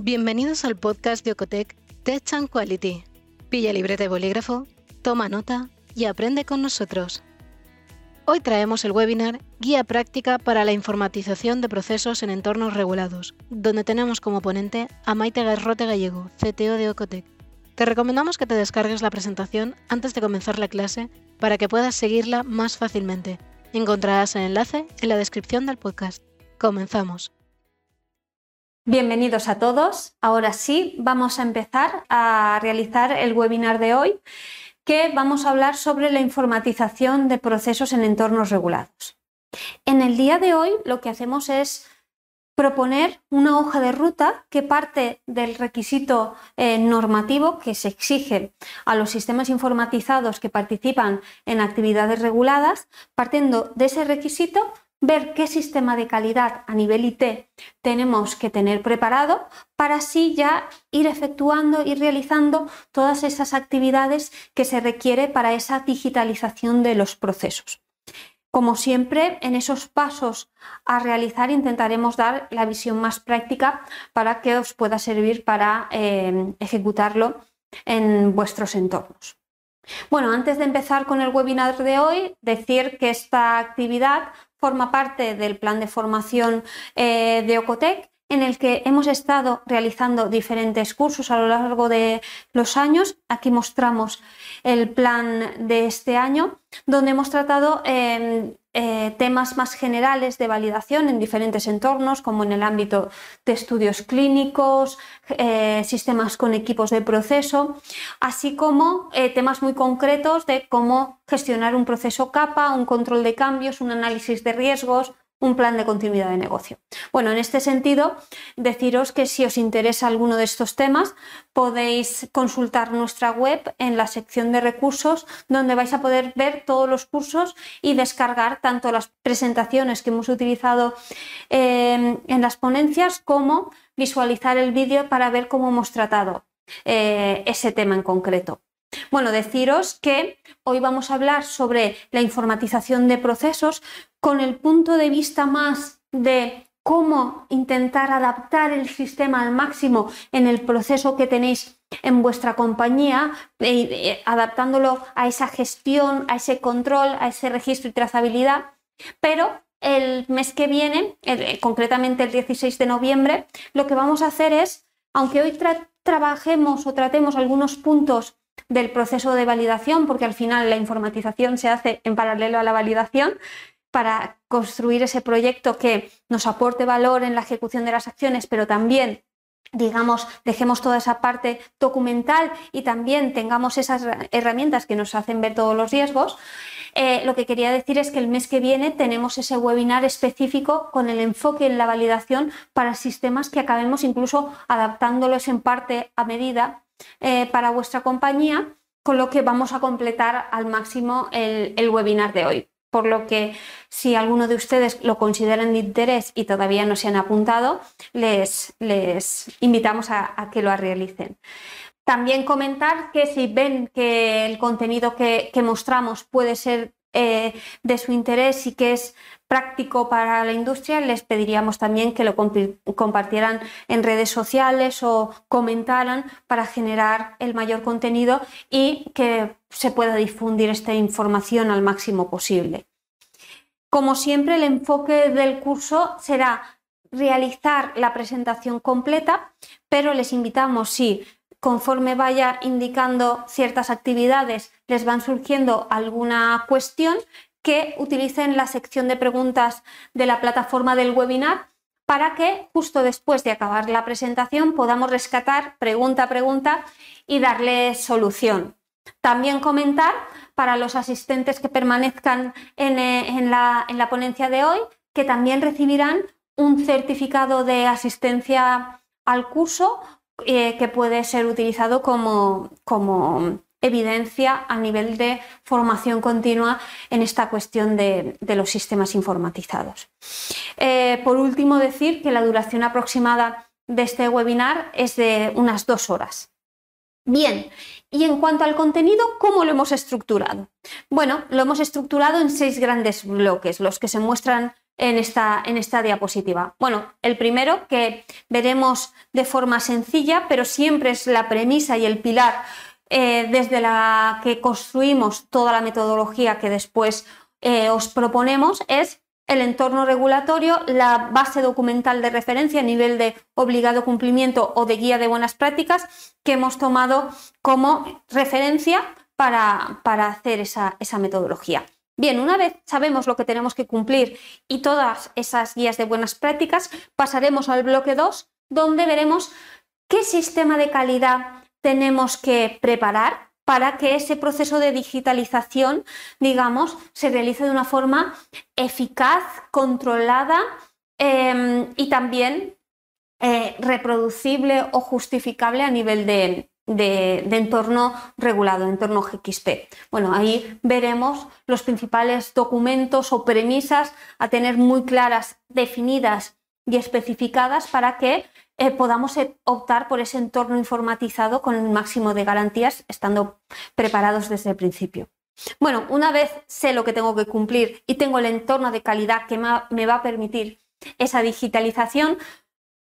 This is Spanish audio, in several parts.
Bienvenidos al podcast de Ocotec Tech and Quality. Pilla libreta de bolígrafo, toma nota y aprende con nosotros. Hoy traemos el webinar Guía práctica para la informatización de procesos en entornos regulados, donde tenemos como ponente a Maite Garrote Gallego, CTO de Ocotec. Te recomendamos que te descargues la presentación antes de comenzar la clase para que puedas seguirla más fácilmente. Encontrarás el enlace en la descripción del podcast. Comenzamos. Bienvenidos a todos. Ahora sí, vamos a empezar a realizar el webinar de hoy que vamos a hablar sobre la informatización de procesos en entornos regulados. En el día de hoy lo que hacemos es proponer una hoja de ruta que parte del requisito eh, normativo que se exige a los sistemas informatizados que participan en actividades reguladas. Partiendo de ese requisito, ver qué sistema de calidad a nivel IT tenemos que tener preparado para así ya ir efectuando y realizando todas esas actividades que se requiere para esa digitalización de los procesos. Como siempre, en esos pasos a realizar intentaremos dar la visión más práctica para que os pueda servir para eh, ejecutarlo en vuestros entornos. Bueno, antes de empezar con el webinar de hoy, decir que esta actividad forma parte del plan de formación eh, de Ocotec en el que hemos estado realizando diferentes cursos a lo largo de los años. Aquí mostramos el plan de este año, donde hemos tratado em, eh, temas más generales de validación en diferentes entornos, como en el ámbito de estudios clínicos, eh, sistemas con equipos de proceso, así como eh, temas muy concretos de cómo gestionar un proceso capa, un control de cambios, un análisis de riesgos, un plan de continuidad de negocio. Bueno, en este sentido, deciros que si os interesa alguno de estos temas, podéis consultar nuestra web en la sección de recursos, donde vais a poder ver todos los cursos y descargar tanto las presentaciones que hemos utilizado eh, en las ponencias como visualizar el vídeo para ver cómo hemos tratado eh, ese tema en concreto. Bueno, deciros que hoy vamos a hablar sobre la informatización de procesos con el punto de vista más de cómo intentar adaptar el sistema al máximo en el proceso que tenéis en vuestra compañía, eh, eh, adaptándolo a esa gestión, a ese control, a ese registro y trazabilidad. Pero el mes que viene, concretamente el 16 de noviembre, lo que vamos a hacer es, aunque hoy trabajemos o tratemos algunos puntos del proceso de validación, porque al final la informatización se hace en paralelo a la validación, para construir ese proyecto que nos aporte valor en la ejecución de las acciones, pero también digamos, dejemos toda esa parte documental y también tengamos esas herramientas que nos hacen ver todos los riesgos. Eh, lo que quería decir es que el mes que viene tenemos ese webinar específico con el enfoque en la validación para sistemas que acabemos incluso adaptándolos en parte a medida eh, para vuestra compañía, con lo que vamos a completar al máximo el webinar de hoy por lo que si alguno de ustedes lo consideran de interés y todavía no se han apuntado, les, invitamos a, que lo realicen. También comentar que si ven que el contenido que, mostramos puede ser eh, de su interés y que es práctico para la industria, les pediríamos también que lo compartieran en redes sociales o comentaran para generar el mayor contenido y que se pueda difundir esta información al máximo posible. Como siempre, el enfoque del curso será realizar la presentación completa, pero les invitamos, si conforme vaya indicando ciertas actividades, les van surgiendo alguna cuestión, que utilicen la sección de preguntas de la plataforma del webinar para que justo después de acabar la presentación podamos rescatar pregunta a pregunta y darle solución. También comentar para los asistentes que permanezcan en, eh, la, ponencia de hoy que también recibirán un certificado de asistencia al curso eh, que puede ser utilizado como, como evidencia a nivel de formación continua en esta cuestión de, los sistemas informatizados. Eh, por último, decir que la duración aproximada de este webinar es de unas dos horas. Bien, y en cuanto al contenido, ¿cómo lo hemos estructurado? Bueno, lo hemos estructurado en seis grandes bloques, los que se muestran en esta, en esta diapositiva? Bueno, el primero que veremos de forma sencilla, pero siempre es la premisa y el pilar eh, desde la que construimos toda la metodología que después eh, os proponemos, es el entorno regulatorio, la base documental de referencia a nivel de obligado cumplimiento o de guía de buenas prácticas que hemos tomado como referencia para, hacer esa, esa metodología. Bien, una vez sabemos lo que tenemos que cumplir y todas esas guías de buenas prácticas, pasaremos al bloque 2, donde veremos qué sistema de calidad tenemos que preparar para que ese proceso de digitalización, digamos, se realice de una forma eficaz, controlada em, y también eh, reproducible o justificable a nivel de, de, entorno regulado, entorno GXP. Bueno, ahí veremos los principales documentos o premisas a tener muy claras, definidas y especificadas para que eh, podamos e, optar por ese entorno informatizado con el máximo de garantías, estando preparados desde el principio. Bueno, una vez sé lo que tengo que cumplir y tengo el entorno de calidad que me va a permitir esa digitalización,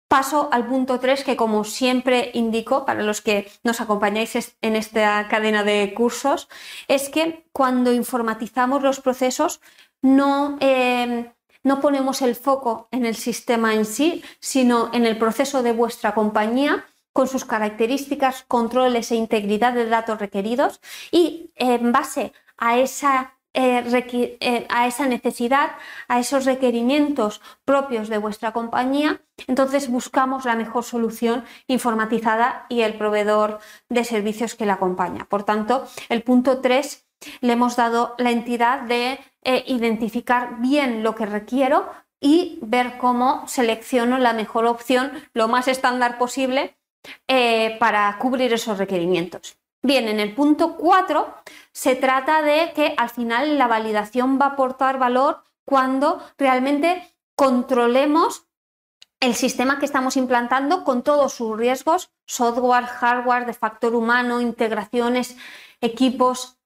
Paso al punto 3 que como siempre indico para los que nos acompañáis en esta cadena de cursos, es que cuando informatizamos los procesos no, em, no ponemos el foco en el sistema en sí, sino en el proceso de vuestra compañía con sus características, controles e integridad de datos requeridos y en base a esa eh, eh, a esa necesidad, a esos requerimientos propios de vuestra compañía, entonces buscamos la mejor solución informatizada y el proveedor de servicios que la acompaña. Por tanto, el punto 3 le hemos dado la entidad de eh, identificar bien lo que requiero y ver cómo selecciono la mejor opción, lo más estándar posible, para cubrir esos requerimientos. Bien, en el punto 4 se trata de que al final la validación va a aportar valor cuando realmente controlemos el sistema que estamos implantando con todos sus riesgos, software, hardware, de factor humano, integraciones, equipos,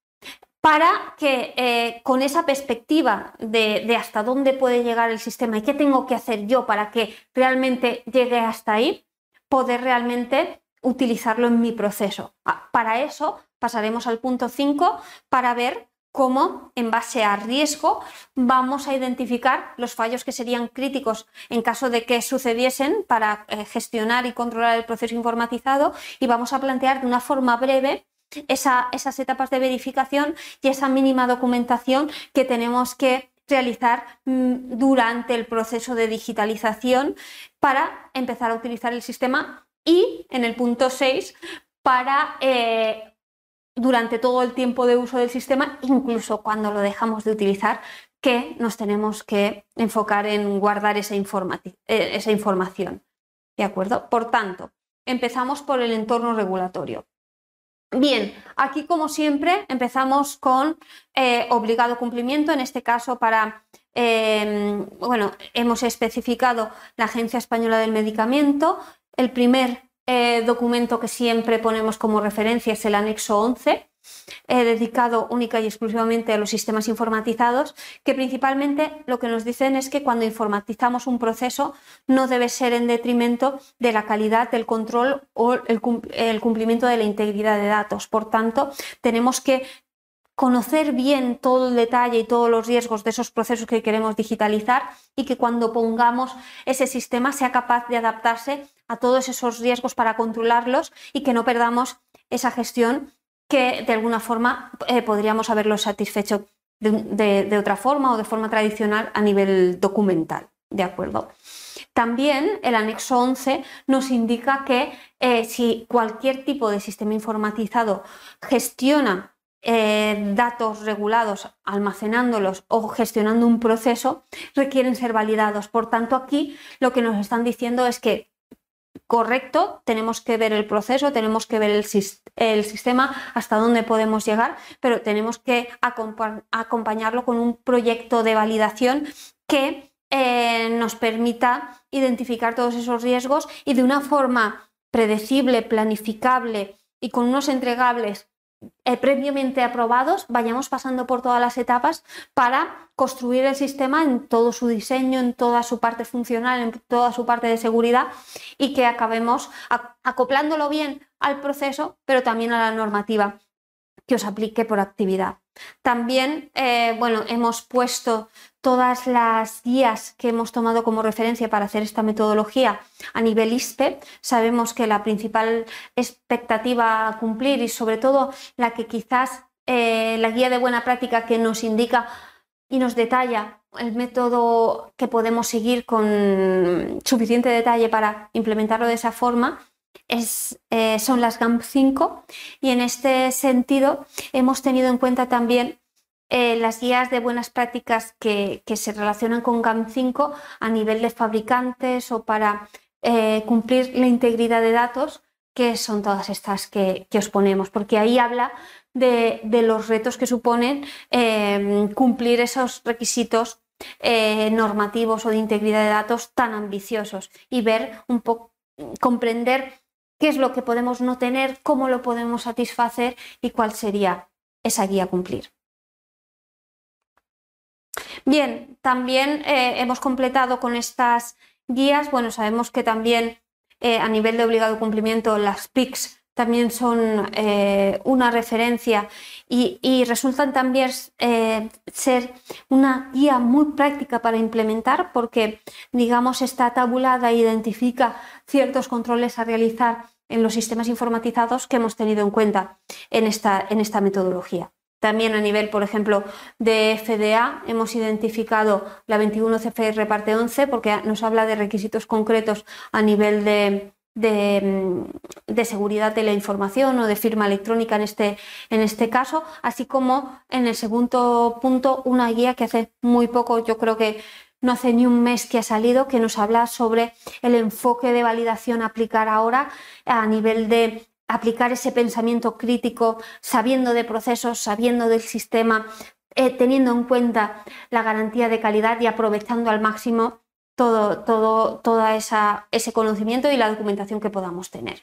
para que eh, con esa perspectiva de, de, hasta dónde puede llegar el sistema y qué tengo que hacer yo para que realmente llegue hasta ahí, poder realmente utilizarlo en mi proceso. Ah, para eso pasaremos al punto 5 para ver cómo, en base a riesgo, vamos a identificar los fallos que serían críticos en caso de que sucediesen para eh, gestionar y controlar el proceso informatizado y vamos a plantear de una forma breve esas etapas de verificación y esa mínima documentación que tenemos que realizar mm, durante el proceso de digitalización para empezar a utilizar el sistema y en el punto 6 para eh, durante todo el tiempo de uso del sistema, incluso cuando lo dejamos de utilizar, que nos tenemos que enfocar en guardar esa, eh, esa información. ¿De acuerdo? Por tanto, empezamos por el entorno regulatorio. Bien, aquí como siempre empezamos con eh, obligado cumplimiento, en este caso para, bueno, hemos especificado la Agencia Española del Medicamento, el primer eh, documento que siempre ponemos como referencia es el anexo 11, eh, dedicado única y exclusivamente a los sistemas informatizados, que principalmente lo que nos dicen es que cuando informatizamos un proceso no debe ser en detrimento de la calidad del control o el cumplimiento de la integridad de datos. Por tanto, tenemos que conocer bien todo el detalle y todos los riesgos de esos procesos que queremos digitalizar y que cuando pongamos ese sistema sea capaz de adaptarse a todos esos riesgos para controlarlos y que no perdamos esa gestión que de alguna forma eh, podríamos haberlo satisfecho de, otra forma o de forma tradicional a nivel documental. ¿De acuerdo? También el anexo 11 nos indica que eh, si cualquier tipo de sistema informatizado gestiona eh, datos regulados, almacenándolos o gestionando un proceso, requieren ser validados. Por tanto, aquí lo que nos están diciendo es que correcto, tenemos que ver el proceso, tenemos que ver el, sistema, hasta dónde podemos llegar, pero tenemos que acompañarlo con un proyecto de validación que eh, nos permita identificar todos esos riesgos y de una forma predecible, planificable y con unos entregables eh, previamente aprobados, vayamos pasando por todas las etapas para construir el sistema en todo su diseño, en toda su parte funcional, en toda su parte de seguridad y que acabemos acoplándolo bien al proceso, pero también a la normativa que os aplique por actividad. También, eh, bueno, hemos puesto todas las guías que hemos tomado como referencia para hacer esta metodología a nivel ISPE. Sabemos que la principal expectativa a cumplir y sobre todo la que quizás eh, la guía de buena práctica que nos indica y nos detalla el método que podemos seguir con suficiente detalle para implementarlo de esa forma es, eh, son las GAMP 5 y en este sentido hemos tenido en cuenta también eh, las guías de buenas prácticas que, se relacionan con GAM5 a nivel de fabricantes o para eh, cumplir la integridad de datos, que son todas estas que, os ponemos, porque ahí habla de, los retos que suponen em, cumplir esos requisitos eh, normativos o de integridad de datos tan ambiciosos y ver un poco, comprender qué es lo que podemos no tener, cómo lo podemos satisfacer y cuál sería esa guía a cumplir. Bien, también eh, hemos completado con estas guías, bueno, sabemos que también eh, a nivel de obligado cumplimiento las PICs también son eh, una referencia y, resultan también ser una guía muy práctica para implementar porque, digamos, está tabulada identifica ciertos controles a realizar en los sistemas informatizados que hemos tenido en cuenta en esta, en esta metodología. También a nivel, por ejemplo, de FDA hemos identificado la 21 CFR parte 11 porque nos habla de requisitos concretos a nivel de, de, seguridad de la información o de firma electrónica en este, en este caso, así como en el segundo punto una guía que hace muy poco, yo creo que no hace ni un mes que ha salido, que nos habla sobre el enfoque de validación a aplicar ahora a nivel de aplicar ese pensamiento crítico, sabiendo de procesos, sabiendo del sistema, eh, teniendo en cuenta la garantía de calidad y aprovechando al máximo todo, todo toda ese conocimiento y la documentación que podamos tener.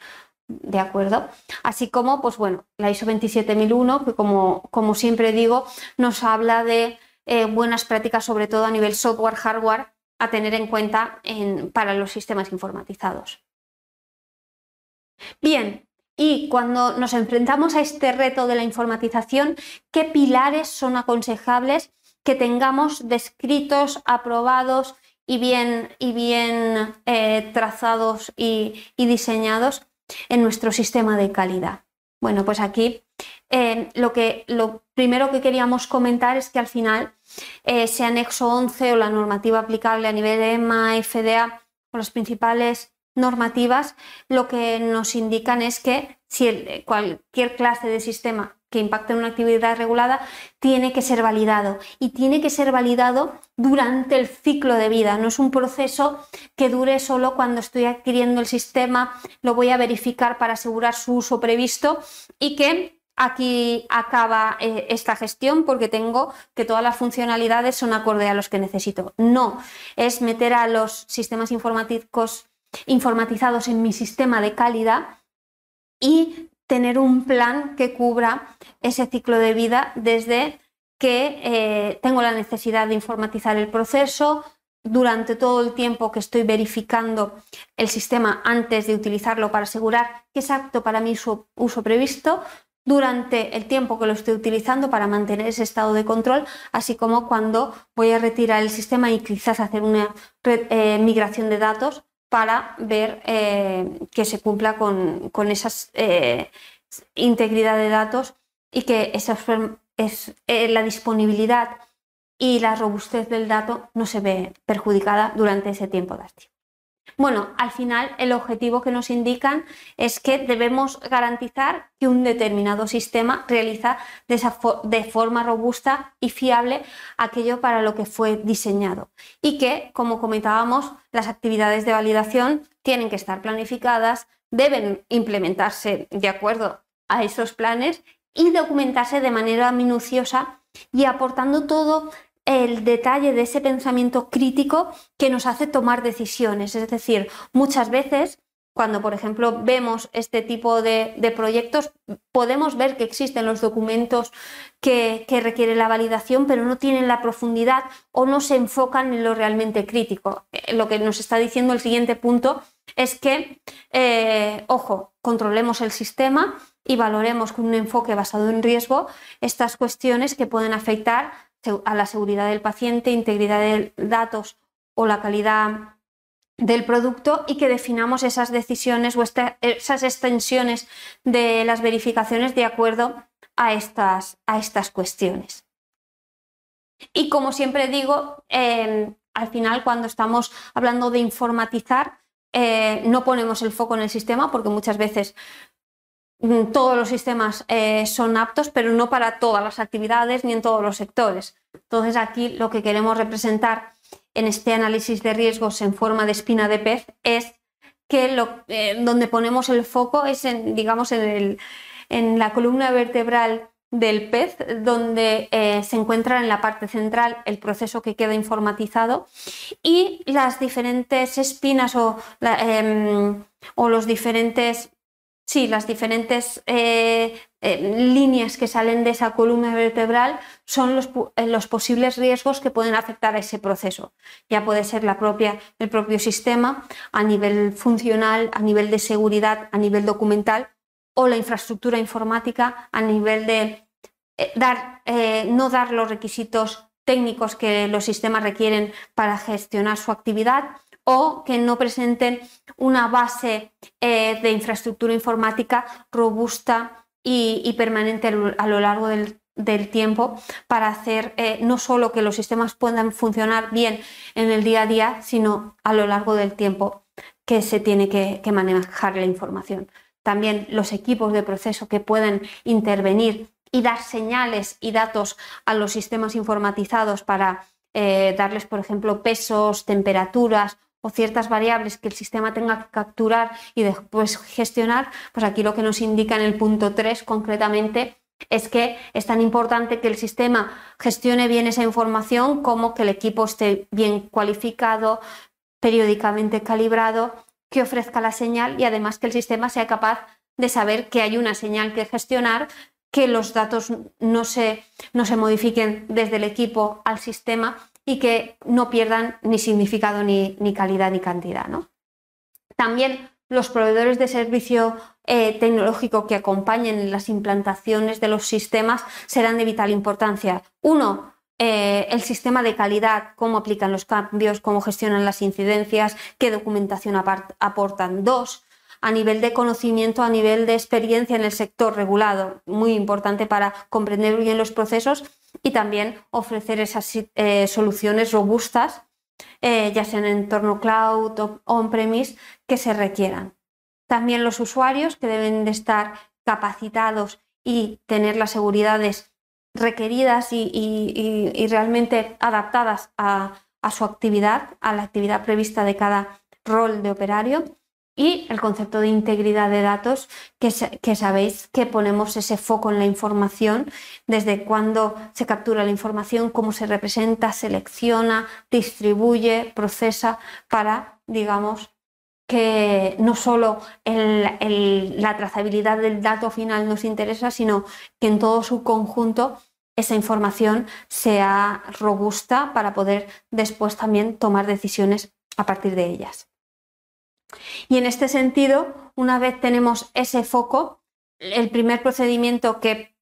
¿De acuerdo? Así como, pues bueno, la ISO 27001, que como, como siempre digo, nos habla de eh, buenas prácticas, sobre todo a nivel software, hardware, a tener en cuenta para los sistemas informatizados. Bien, y cuando nos enfrentamos a este reto de la informatización, ¿qué pilares son aconsejables que tengamos descritos, aprobados y bien, y bien eh, trazados y, diseñados en nuestro sistema de calidad? Bueno, pues aquí eh, lo, que, lo primero que queríamos comentar es que al final eh, ese anexo 11 o la normativa aplicable a nivel de EMA, FDA o los principales normativas lo que nos indican es que si cualquier clase de sistema que impacte en una actividad regulada tiene que ser validado y tiene que ser validado durante el ciclo de vida. No es un proceso que dure solo cuando estoy adquiriendo el sistema, lo voy a verificar para asegurar su uso previsto y que aquí acaba eh, esta gestión porque tengo que todas las funcionalidades son acorde a los que necesito. No, es meter a los sistemas informáticos informatizados en mi sistema de calidad y tener un plan que cubra ese ciclo de vida desde que eh, tengo la necesidad de informatizar el proceso durante todo el tiempo que estoy verificando el sistema antes de utilizarlo para asegurar que es apto para mi uso, previsto, durante el tiempo que lo estoy utilizando para mantener ese estado de control, así como cuando voy a retirar el sistema y quizás hacer una eh, migración de datos para ver eh, que se cumpla con, esa eh, integridad de datos y que esa, es, eh, la disponibilidad y la robustez del dato no se ve perjudicada durante ese tiempo de activo. Bueno, al final el objetivo que nos indican es que debemos garantizar que un determinado sistema realiza de, forma robusta y fiable aquello para lo que fue diseñado y que, como comentábamos, las actividades de validación tienen que estar planificadas, deben implementarse de acuerdo a esos planes y documentarse de manera minuciosa y aportando todo el detalle de ese pensamiento crítico que nos hace tomar decisiones. Es decir, muchas veces cuando, por ejemplo, vemos este tipo de, proyectos, podemos ver que existen los documentos que, requieren la validación, pero no tienen la profundidad o no se enfocan en lo realmente crítico. Eh, lo que nos está diciendo el siguiente punto es que, eh, ojo, controlemos el sistema y valoremos con un enfoque basado en riesgo estas cuestiones que pueden afectar a la seguridad del paciente, integridad de datos o la calidad del producto y que definamos esas decisiones o esas extensiones de las verificaciones de acuerdo a estas, a estas cuestiones. Y como siempre digo, em, al final cuando estamos hablando de informatizar, eh, no ponemos el foco en el sistema porque muchas veces todos los sistemas eh, son aptos, pero no para todas las actividades ni en todos los sectores. Entonces aquí lo que queremos representar en este análisis de riesgos en forma de espina de pez es que eh, donde ponemos el foco es en, digamos, en, la columna vertebral del pez, donde eh, se encuentra en la parte central el proceso que queda informatizado y las diferentes espinas o, em, o los diferentes Sí, las diferentes eh, eh, líneas que salen de esa columna vertebral son los, eh, los, posibles riesgos que pueden afectar a ese proceso. Ya puede ser la propia, el propio sistema a nivel funcional, a nivel de seguridad, a nivel documental o la infraestructura informática a nivel de dar, no dar los requisitos técnicos que los sistemas requieren para gestionar su actividad o que no presenten una base eh, de infraestructura informática robusta y, permanente a lo largo del, tiempo para hacer eh, no solo que los sistemas puedan funcionar bien en el día a día, sino a lo largo del tiempo que se tiene que, manejar la información. También los equipos de proceso que pueden intervenir y dar señales y datos a los sistemas informatizados para eh, darles, por ejemplo, pesos, temperaturas o ciertas variables que el sistema tenga que capturar y después gestionar, pues aquí lo que nos indica en el punto 3 concretamente es que es tan importante que el sistema gestione bien esa información como que el equipo esté bien cualificado, periódicamente calibrado, que ofrezca la señal y además que el sistema sea capaz de saber que hay una señal que gestionar, que los datos no se, no se modifiquen desde el equipo al sistema y que no pierdan ni significado, ni, calidad, ni cantidad. ¿no? También los proveedores de servicio eh, tecnológico que acompañen las implantaciones de los sistemas serán de vital importancia. Uno, eh, el sistema de calidad, cómo aplican los cambios, cómo gestionan las incidencias, qué documentación aportan. Dos, a nivel de conocimiento, a nivel de experiencia en el sector regulado, muy importante para comprender bien los procesos y también ofrecer esas eh, soluciones robustas, eh, ya sea en entorno cloud o on-premise, que se requieran. También los usuarios que deben de estar capacitados y tener las seguridades requeridas y, realmente adaptadas a su actividad, a la actividad prevista de cada rol de operario y el concepto de integridad de datos, que, sabéis que ponemos ese foco en la información, desde cuándo se captura la información, cómo se representa, selecciona, distribuye, procesa, para, digamos, que no solo la trazabilidad del dato final nos interesa, sino que en todo su conjunto esa información sea robusta para poder después también tomar decisiones a partir de ellas. Y en este sentido, una vez tenemos ese foco, el primer procedimiento que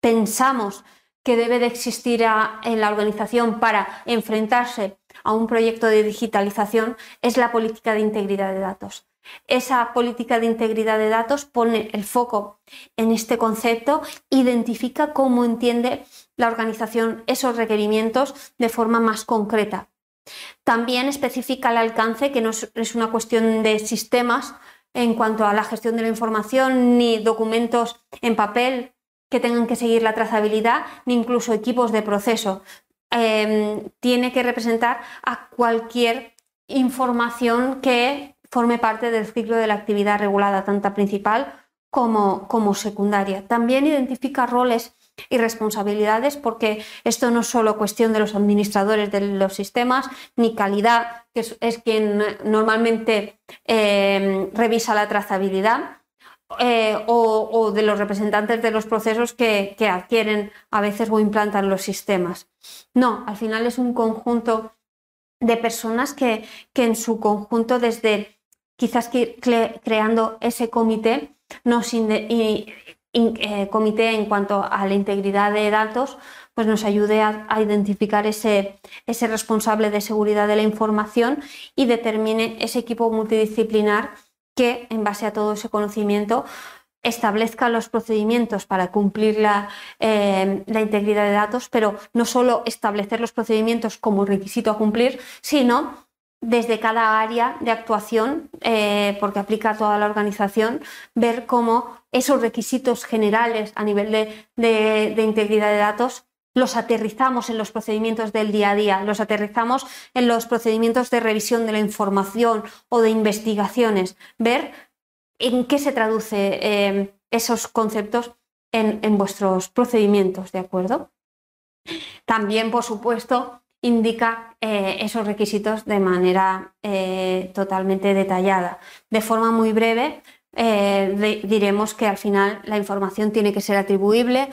pensamos que debe de existir en la organización para enfrentarse a un proyecto de digitalización es la política de integridad de datos. Esa política de integridad de datos pone el foco en este concepto, identifica cómo entiende la organización esos requerimientos de forma más concreta también especifica el alcance, que no es una cuestión de sistemas en cuanto a la gestión de la información, ni documentos en papel que tengan que seguir la trazabilidad, ni incluso equipos de proceso. Em, tiene que representar a cualquier información que forme parte del ciclo de la actividad regulada, tanto principal como, como secundaria. También identifica roles y responsabilidades, porque esto no es solo cuestión de los administradores de los sistemas, ni calidad, que es, quien normalmente eh, revisa la trazabilidad, eh, o, de los representantes de los procesos que, adquieren a veces o implantan los sistemas. No, al final es un conjunto de personas que, en su conjunto, desde quizás creando ese comité, nos eh, comité en cuanto a la integridad de datos, pues nos ayude a, identificar ese, responsable de seguridad de la información y determine ese equipo multidisciplinar que, en base a todo ese conocimiento, establezca los procedimientos para cumplir la, eh, integridad de datos, pero no solo establecer los procedimientos como requisito a cumplir, sino desde cada área de actuación, eh, porque aplica a toda la organización, ver cómo esos requisitos generales a nivel de, integridad de datos los aterrizamos en los procedimientos del día a día, los aterrizamos en los procedimientos de revisión de la información o de investigaciones, ver en qué se traduce eh, esos conceptos en, vuestros procedimientos, ¿de acuerdo? También, por supuesto, indica eh, esos requisitos de manera eh, totalmente detallada. De forma muy breve, eh, diremos que al final la información tiene que ser atribuible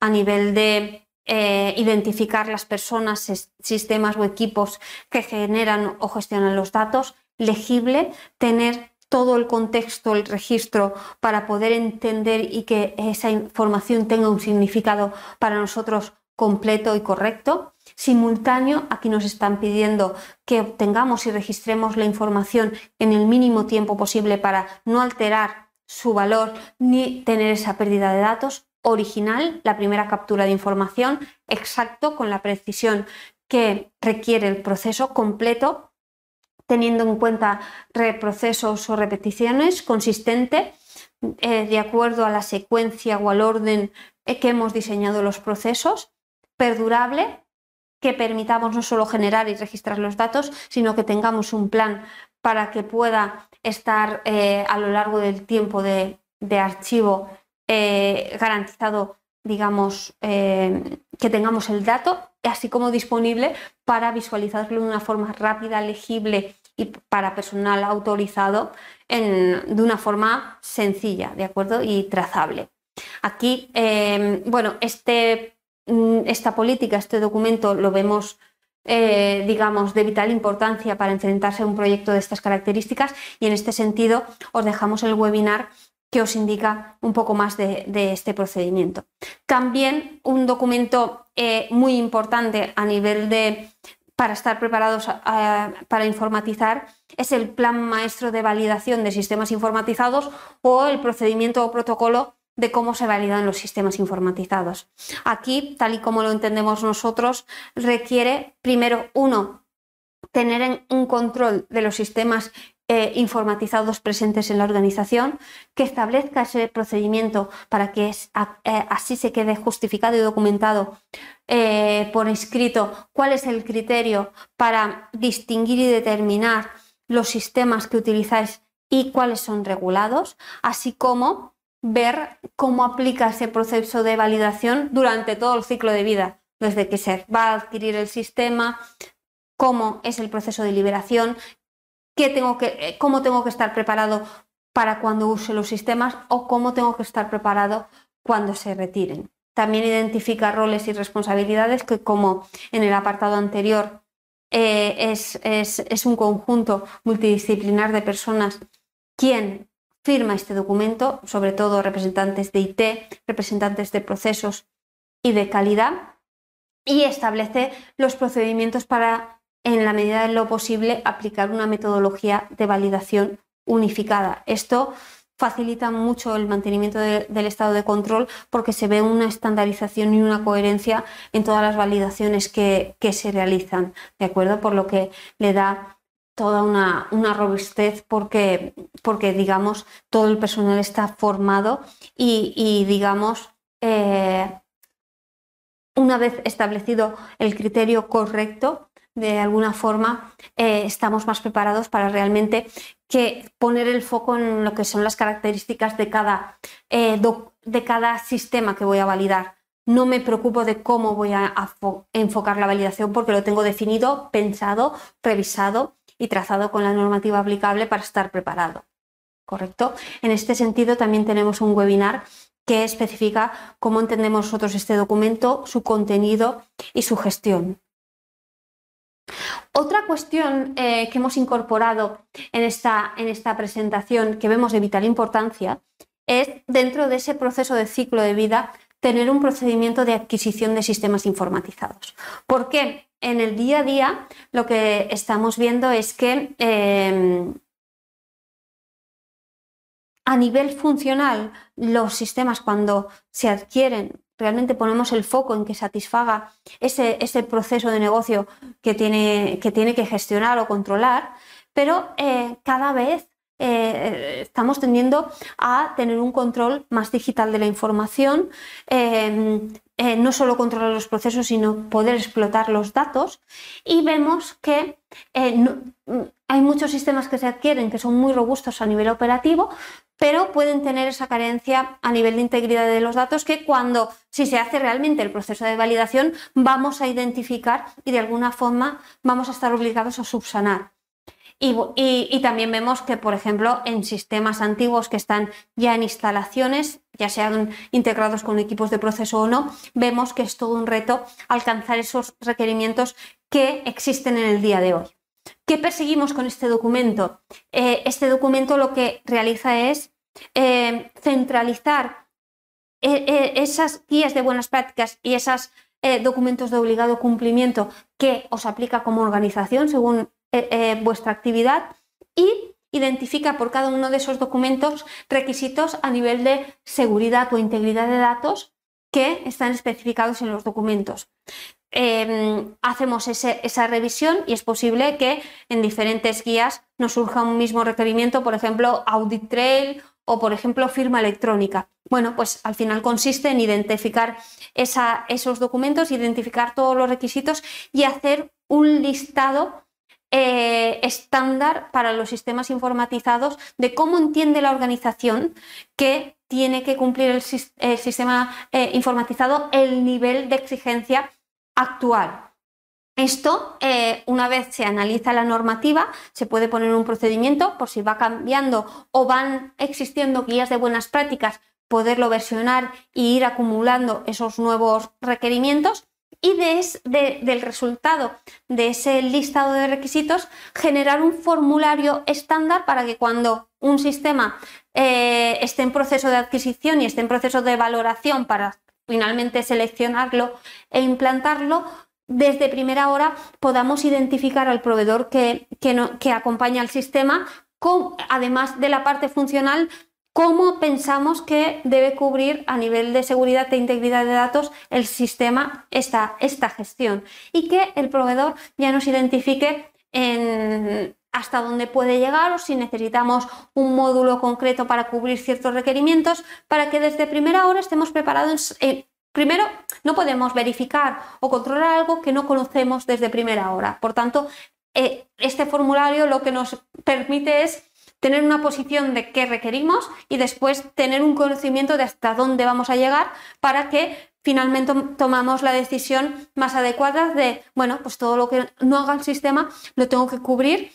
a nivel de identificar las personas, sistemas o equipos que generan o gestionan los datos, legible, tener todo el contexto, el registro, para poder entender y que esa información tenga un significado para nosotros completo y correcto. Simultáneo, aquí nos están pidiendo que obtengamos y registremos la información en el mínimo tiempo posible para no alterar su valor ni tener esa pérdida de datos. Original, la primera captura de información, exacto, con la precisión que requiere el proceso completo, teniendo en cuenta reprocesos o repeticiones, consistente, eh, de acuerdo a la secuencia o al orden que hemos diseñado los procesos perdurable que permitamos no solo generar y registrar los datos, sino que tengamos un plan para que pueda estar eh, a lo largo del tiempo de, archivo eh, garantizado, digamos, eh, que tengamos el dato, así como disponible para visualizarlo de una forma rápida, legible y para personal autorizado de una forma sencilla, ¿de acuerdo? Y trazable. Aquí, bueno, este esta política, este documento, lo vemos, eh, digamos, de vital importancia para enfrentarse a un proyecto de estas características y en este sentido os dejamos el webinar que os indica un poco más de, este procedimiento. También un documento eh, muy importante a nivel de para estar preparados para informatizar es el plan maestro de validación de sistemas informatizados o el procedimiento o protocolo de cómo se validan los sistemas informatizados. Aquí, tal y como lo entendemos nosotros, requiere, primero, uno, tener un control de los sistemas eh, informatizados presentes en la organización, que establezca ese procedimiento para que eh, así se quede justificado y documentado eh, por escrito cuál es el criterio para distinguir y determinar los sistemas que utilizáis y cuáles son regulados, así como ver cómo aplica ese proceso de validación durante todo el ciclo de vida, desde que se va a adquirir el sistema, cómo es el proceso de liberación, qué tengo que, eh, cómo tengo que estar preparado para cuando use los sistemas o cómo tengo que estar preparado cuando se retiren. También identifica roles y responsabilidades que, como en el apartado anterior, eh, es, es, un conjunto multidisciplinar de personas quien firma este documento, sobre todo representantes de IT, representantes de procesos y de calidad, y establece los procedimientos para, en la medida de lo posible, aplicar una metodología de validación unificada. Esto facilita mucho el mantenimiento del estado de control porque se ve una estandarización y una coherencia en todas las validaciones que, que se realizan, ¿de acuerdo? Por lo que le da toda una, robustez porque, porque, digamos, todo el personal está formado y, digamos, eh, una vez establecido el criterio correcto, de alguna forma eh, estamos más preparados para realmente que poner el foco en lo que son las características de cada, eh, de cada sistema que voy a validar. no me preocupo de cómo voy a enfocar la validación porque lo tengo definido, pensado, revisado y trazado con la normativa aplicable para estar preparado. ¿Correcto? En este sentido también tenemos un webinar que especifica cómo entendemos nosotros este documento, su contenido y su gestión. Otra cuestión eh, que hemos incorporado en esta, en esta presentación que vemos de vital importancia es dentro de ese proceso de ciclo de vida tener un procedimiento de adquisición de sistemas informatizados. Porque en el día a día lo que estamos viendo es que em, a nivel funcional los sistemas cuando se adquieren realmente ponemos el foco en que satisfaga ese, proceso de negocio que tiene, que tiene, que gestionar o controlar, pero eh, cada vez eh, estamos tendiendo a tener un control más digital de la información, em, eh, no solo controlar los procesos, sino poder explotar los datos. Y vemos que eh, hay muchos sistemas que se adquieren que son muy robustos a nivel operativo, pero pueden tener esa carencia a nivel de integridad de los datos que cuando, si se hace realmente el proceso de validación, vamos a identificar y de alguna forma vamos a estar obligados a subsanar. Y, también vemos que, por ejemplo, en sistemas antiguos que están ya en instalaciones, ya sean integrados con equipos de proceso o no, vemos que es todo un reto alcanzar esos requerimientos que existen en el día de hoy. ¿Qué perseguimos con este documento? Eh, este documento lo que realiza es eh, centralizar eh, esas guías de buenas prácticas y esos documentos de obligado cumplimiento que os aplica como organización según eh, eh, vuestra actividad y identifica por cada uno de esos documentos requisitos a nivel de seguridad o integridad de datos que están especificados en los documentos. Em, hacemos esa revisión y es posible que en diferentes guías nos surja un mismo requerimiento, por ejemplo, audit trail o, por ejemplo, firma electrónica. Bueno, pues al final consiste en identificar esos documentos, identificar todos los requisitos y hacer un listado eh, estándar para los sistemas informatizados de cómo entiende la organización que tiene que cumplir el, sistema eh, informatizado el nivel de exigencia actual. Esto, eh, una vez se analiza la normativa, se puede poner un procedimiento por si va cambiando o van existiendo guías de buenas prácticas, poderlo versionar e ir acumulando esos nuevos requerimientos y del resultado de ese listado de requisitos generar un formulario estándar para que cuando un sistema eh, esté en proceso de adquisición y esté en proceso de valoración para finalmente seleccionarlo e implantarlo, desde primera hora podamos identificar al proveedor que, que acompaña al sistema, con, además de la parte funcional, cómo pensamos que debe cubrir a nivel de seguridad e integridad de datos el sistema esta, esta gestión y que el proveedor ya nos identifique en hasta dónde puede llegar o si necesitamos un módulo concreto para cubrir ciertos requerimientos para que desde primera hora estemos preparados. Eh, primero, no podemos verificar o controlar algo que no conocemos desde primera hora. Por tanto, eh, este formulario lo que nos permite es tener una posición de qué requerimos y después tener un conocimiento de hasta dónde vamos a llegar para que finalmente tomamos la decisión más adecuada de, bueno, pues todo lo que no haga el sistema lo tengo que cubrir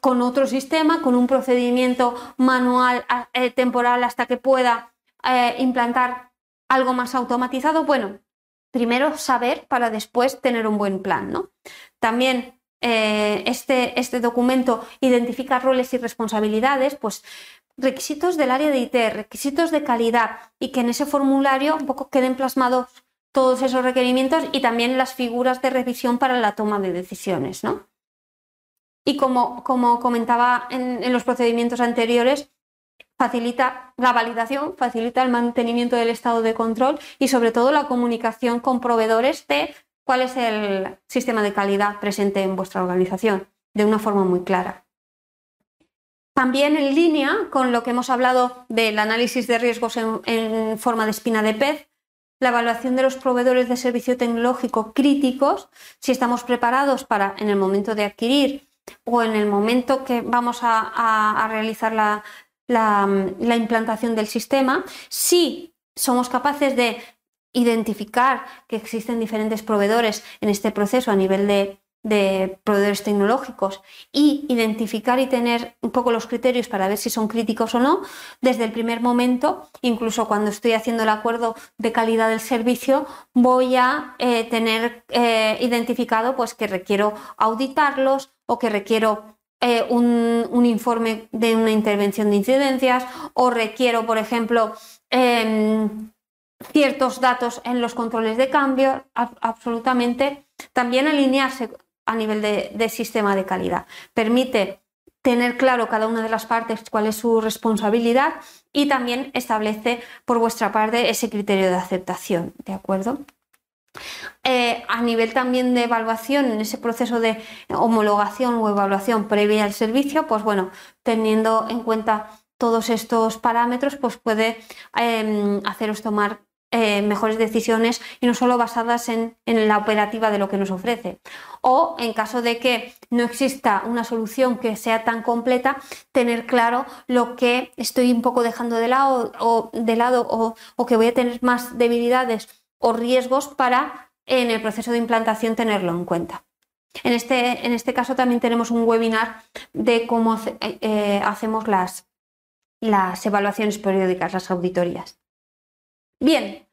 con otro sistema, con un procedimiento manual eh, temporal hasta que pueda eh, implantar algo más automatizado. Bueno, primero saber para después tener un buen plan, ¿no? También eh, este, este documento identifica roles y responsabilidades, pues requisitos del área de IT, requisitos de calidad y que en ese formulario un poco queden plasmados todos esos requerimientos y también las figuras de revisión para la toma de decisiones. ¿no? Y como, como comentaba en, en los procedimientos anteriores, facilita la validación, facilita el mantenimiento del estado de control y sobre todo la comunicación con proveedores de cuál es el sistema de calidad presente en vuestra organización de una forma muy clara. También en línea con lo que hemos hablado del análisis de riesgos en, forma de espina de pez, la evaluación de los proveedores de servicio tecnológico críticos, si estamos preparados para en el momento de adquirir o en el momento que vamos a, realizar la, la implantación del sistema, si somos capaces de identificar que existen diferentes proveedores en este proceso a nivel de, proveedores tecnológicos y identificar y tener un poco los criterios para ver si son críticos o no, desde el primer momento, incluso cuando estoy haciendo el acuerdo de calidad del servicio, voy a eh, tener eh, identificado pues, que requiero auditarlos o que requiero eh, un, informe de una intervención de incidencias o requiero, por ejemplo, em, ciertos datos en los controles de cambio, absolutamente. También alinearse a nivel de, sistema de calidad. Permite tener claro cada una de las partes cuál es su responsabilidad y también establece por vuestra parte ese criterio de aceptación, ¿de acuerdo? Eh, a nivel también de evaluación, en ese proceso de homologación o evaluación previa al servicio, pues bueno, teniendo en cuenta todos estos parámetros, pues puede em, haceros tomar eh, mejores decisiones y no solo basadas en, la operativa de lo que nos ofrece. O en caso de que no exista una solución que sea tan completa, tener claro lo que estoy un poco dejando de lado o, de lado, o, que voy a tener más debilidades o riesgos para en el proceso de implantación tenerlo en cuenta. En este, en este caso también tenemos un webinar de cómo eh, hacemos las, las evaluaciones periódicas, las auditorías. Bien,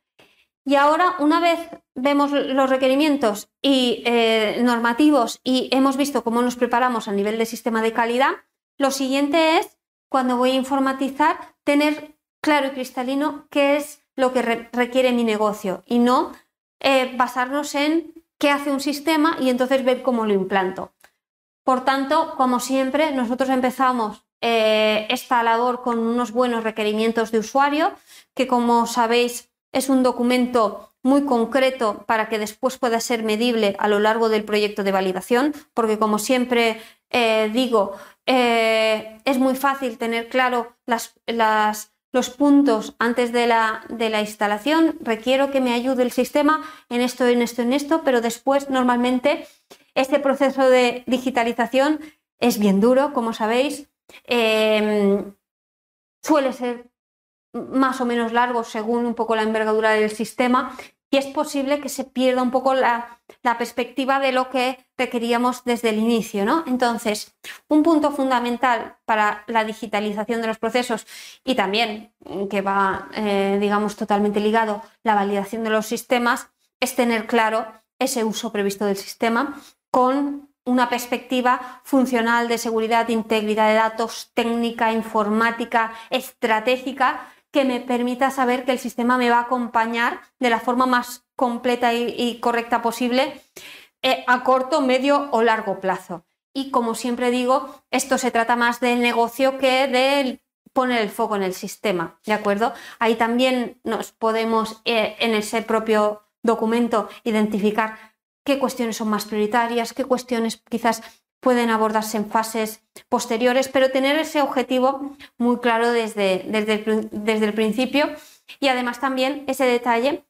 y ahora una vez vemos los requerimientos y eh, normativos y hemos visto cómo nos preparamos a nivel de sistema de calidad, lo siguiente es, cuando voy a informatizar, tener claro y cristalino qué es lo que requiere mi negocio y no eh, basarnos en qué hace un sistema y entonces ver cómo lo implanto. Por tanto, como siempre, nosotros empezamos eh, esta labor con unos buenos requerimientos de usuario, que como sabéis es un documento muy concreto para que después pueda ser medible a lo largo del proyecto de validación, porque como siempre eh, digo, eh, es muy fácil tener claro los puntos antes de la, de la, instalación. Requiero que me ayude el sistema en esto, en esto, en esto, pero después normalmente este proceso de digitalización es bien duro, como sabéis. Eh, suele ser más o menos largos según un poco la envergadura del sistema y es posible que se pierda un poco la, perspectiva de lo que requeríamos desde el inicio. ¿no? Entonces, un punto fundamental para la digitalización de los procesos y también que va, eh, digamos, totalmente ligado la validación de los sistemas es tener claro ese uso previsto del sistema con una perspectiva funcional de seguridad, integridad de datos, técnica, informática, estratégica que me permita saber que el sistema me va a acompañar de la forma más completa y, correcta posible eh, a corto, medio o largo plazo. Y como siempre digo, esto se trata más del negocio que de poner el foco en el sistema, ¿de acuerdo? Ahí también nos podemos eh, en ese propio documento identificar qué cuestiones son más prioritarias, qué cuestiones quizás pueden abordarse en fases posteriores, pero tener ese objetivo muy claro desde, desde, el, principio y además también ese detalle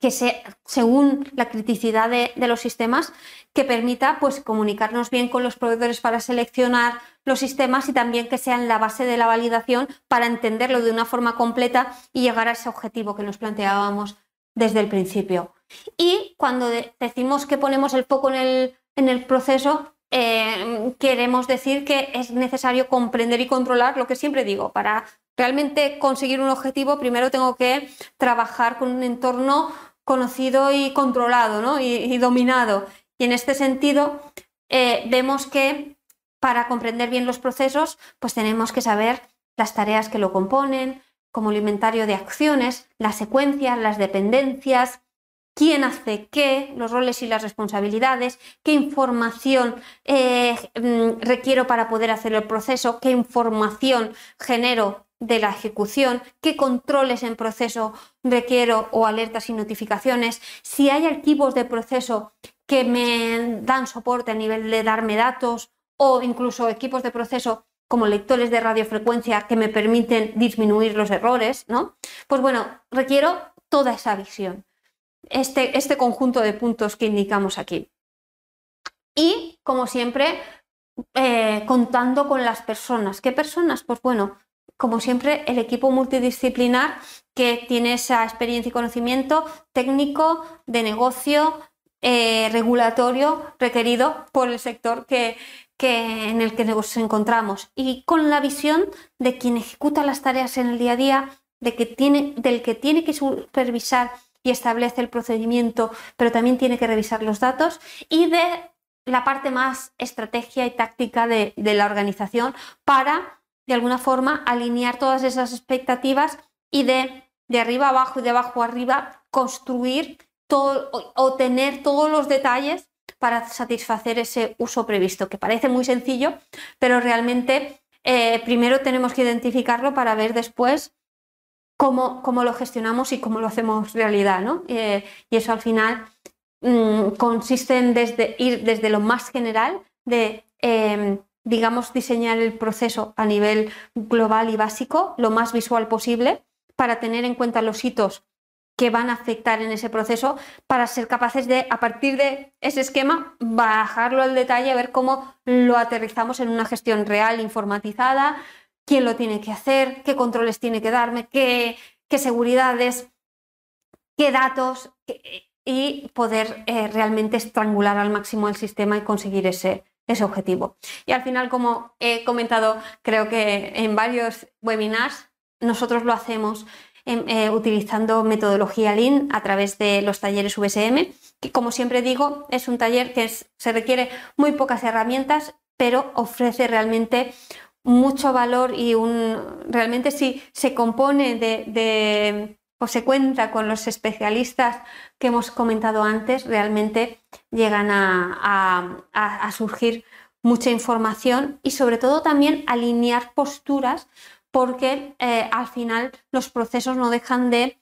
que se, según la criticidad de, los sistemas, que permita pues, comunicarnos bien con los proveedores para seleccionar los sistemas y también que sean la base de la validación para entenderlo de una forma completa y llegar a ese objetivo que nos planteábamos desde el principio. Y cuando decimos que ponemos el foco en el, en el proceso, eh, queremos decir que es necesario comprender y controlar lo que siempre digo. Para realmente conseguir un objetivo, primero tengo que trabajar con un entorno conocido y controlado y, dominado. Y en este sentido, eh, vemos que para comprender bien los procesos, pues tenemos que saber las tareas que lo componen, como el inventario de acciones, las secuencias, las dependencias, quién hace qué, los roles y las responsabilidades, qué información eh, mm, requiero para poder hacer el proceso, qué información genero de la ejecución, qué controles en proceso requiero o alertas y notificaciones, si hay archivos de proceso que me dan soporte a nivel de darme datos o incluso equipos de proceso como lectores de radiofrecuencia que me permiten disminuir los errores, ¿no? Pues bueno, requiero toda esa visión este, este conjunto de puntos que indicamos aquí. Y, como siempre, eh, contando con las personas. ¿Qué personas? Pues bueno, como siempre, el equipo multidisciplinar que tiene esa experiencia y conocimiento técnico, de negocio, eh, regulatorio requerido por el sector que, en el que nos encontramos y con la visión de quien ejecuta las tareas en el día a día, de que tiene, del que tiene que supervisar y establece el procedimiento, pero también tiene que revisar los datos y de la parte más estrategia y táctica de, la organización para, de alguna forma, alinear todas esas expectativas y de, de arriba abajo y de abajo arriba construir todo, o, tener todos los detalles para satisfacer ese uso previsto, que parece muy sencillo, pero realmente eh, primero tenemos que identificarlo para ver después cómo, cómo, lo gestionamos y cómo lo hacemos realidad. ¿no? Eh, y eso al final mm, consiste en desde, ir desde lo más general de, em, digamos, diseñar el proceso a nivel global y básico, lo más visual posible, para tener en cuenta los hitos que van a afectar en ese proceso para ser capaces de, a partir de ese esquema, bajarlo al detalle, a ver cómo lo aterrizamos en una gestión real, informatizada, quién lo tiene que hacer, qué controles tiene que darme, qué, seguridades, qué datos y poder eh, realmente estrangular al máximo el sistema y conseguir ese, ese objetivo. Y al final, como he comentado, creo que en varios webinars, nosotros lo hacemos eh, utilizando metodología Lean a través de los talleres VSM, que como siempre digo, es un taller que se requiere muy pocas herramientas, pero ofrece realmente mucho valor y un, realmente si se compone de, o se cuenta con los especialistas que hemos comentado antes, realmente llegan a surgir mucha información y sobre todo también alinear posturas porque eh, al final los procesos no dejan de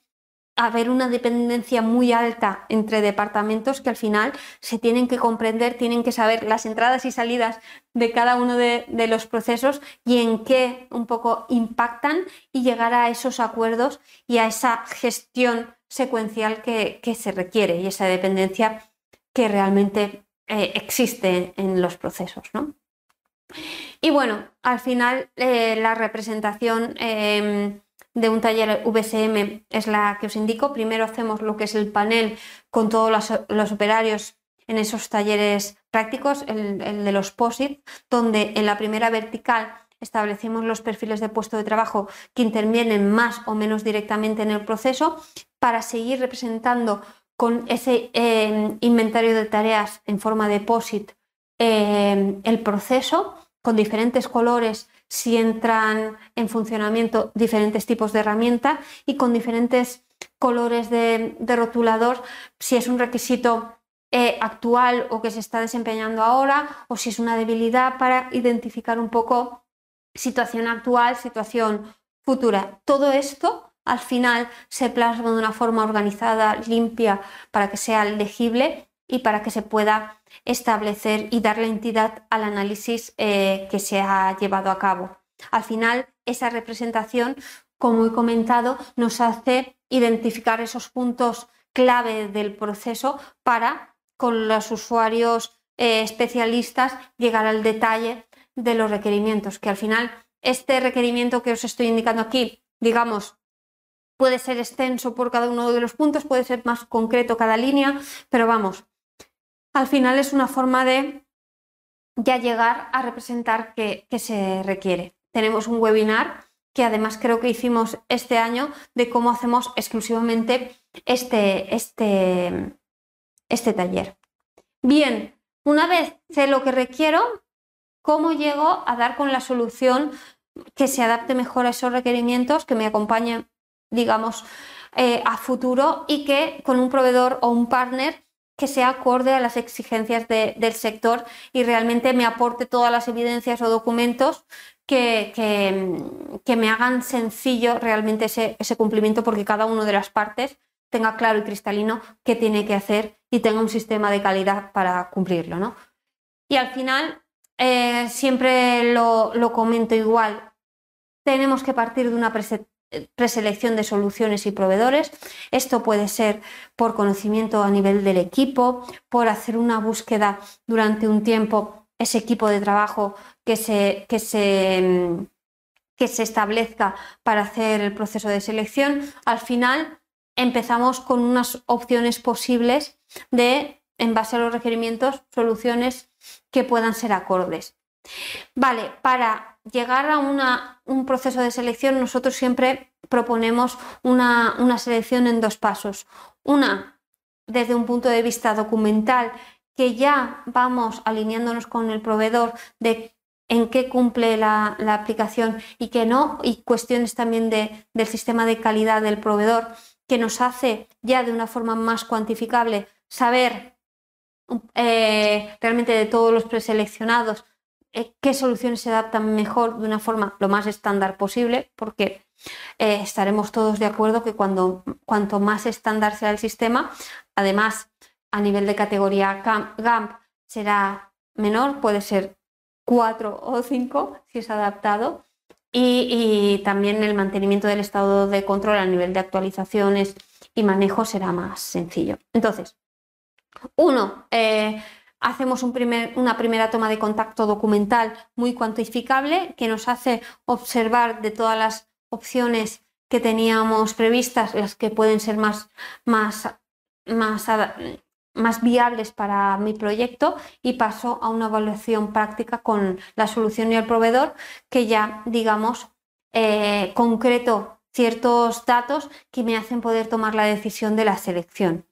haber una dependencia muy alta entre departamentos que al final se tienen que comprender, tienen que saber las entradas y salidas de cada uno de, los procesos y en qué un poco impactan y llegar a esos acuerdos y a esa gestión secuencial que, se requiere y esa dependencia que realmente eh, existe en los procesos. ¿no? Y bueno, al final eh, la representación em, de un taller VCM es la que os indico. Primero hacemos lo que es el panel con todos los, operarios en esos talleres prácticos, el, de los POSIT, donde en la primera vertical establecemos los perfiles de puesto de trabajo que intervienen más o menos directamente en el proceso para seguir representando con ese em, inventario de tareas en forma de POSIT em, el proceso con diferentes colores si entran en funcionamiento diferentes tipos de herramienta y con diferentes colores de, rotulador si es un requisito eh, actual o que se está desempeñando ahora o si es una debilidad para identificar un poco situación actual, situación futura. Todo esto al final se plasma de una forma organizada, limpia, para que sea legible y para que se pueda establecer y dar la entidad al análisis eh, que se ha llevado a cabo. Al final, esa representación, como he comentado, nos hace identificar esos puntos clave del proceso para, con los usuarios eh, especialistas, llegar al detalle de los requerimientos, que al final este requerimiento que os estoy indicando aquí, digamos, puede ser extenso por cada uno de los puntos, puede ser más concreto cada línea, pero vamos, al final es una forma de ya llegar a representar qué, se requiere. Tenemos un webinar que además creo que hicimos este año de cómo hacemos exclusivamente este, este, este taller. Bien, una vez sé lo que requiero, ¿cómo llego a dar con la solución que se adapte mejor a esos requerimientos, que me acompañe, digamos, eh, a futuro y que con un proveedor o un partner que sea acorde a las exigencias del sector y realmente me aporte todas las evidencias o documentos que, que, me hagan sencillo realmente ese, cumplimiento porque cada una de las partes tenga claro y cristalino qué tiene que hacer y tenga un sistema de calidad para cumplirlo. ¿no? Y al final, eh, siempre lo, lo comento igual, tenemos que partir de una preselección de soluciones y proveedores. Esto puede ser por conocimiento a nivel del equipo, por hacer una búsqueda durante un tiempo, ese equipo de trabajo que se, que se, que se establezca para hacer el proceso de selección, al final empezamos con unas opciones posibles de, en base a los requerimientos, soluciones que puedan ser acordes. Vale, para llegar a un proceso de selección nosotros siempre proponemos una, una selección en dos pasos. Una, desde un punto de vista documental, que ya vamos alineándonos con el proveedor de en qué cumple la, aplicación y qué no, y cuestiones también del sistema de calidad del proveedor, que nos hace ya de una forma más cuantificable saber eh, realmente de todos los preseleccionados eh, qué soluciones se adaptan mejor de una forma lo más estándar posible, porque eh, estaremos todos de acuerdo que cuando, cuanto más estándar sea el sistema, además a nivel de categoría GAMP será menor, puede ser 4 o 5 si es adaptado. Y, también el mantenimiento del estado de control a nivel de actualizaciones y manejo será más sencillo. Entonces, uno, eh, hacemos una primera toma de contacto documental muy cuantificable que nos hace observar de todas las opciones que teníamos previstas, las que pueden ser más, más, más, más viables para mi proyecto y paso a una evaluación práctica con la solución y el proveedor que ya, digamos, eh, concreto ciertos datos que me hacen poder tomar la decisión de la selección.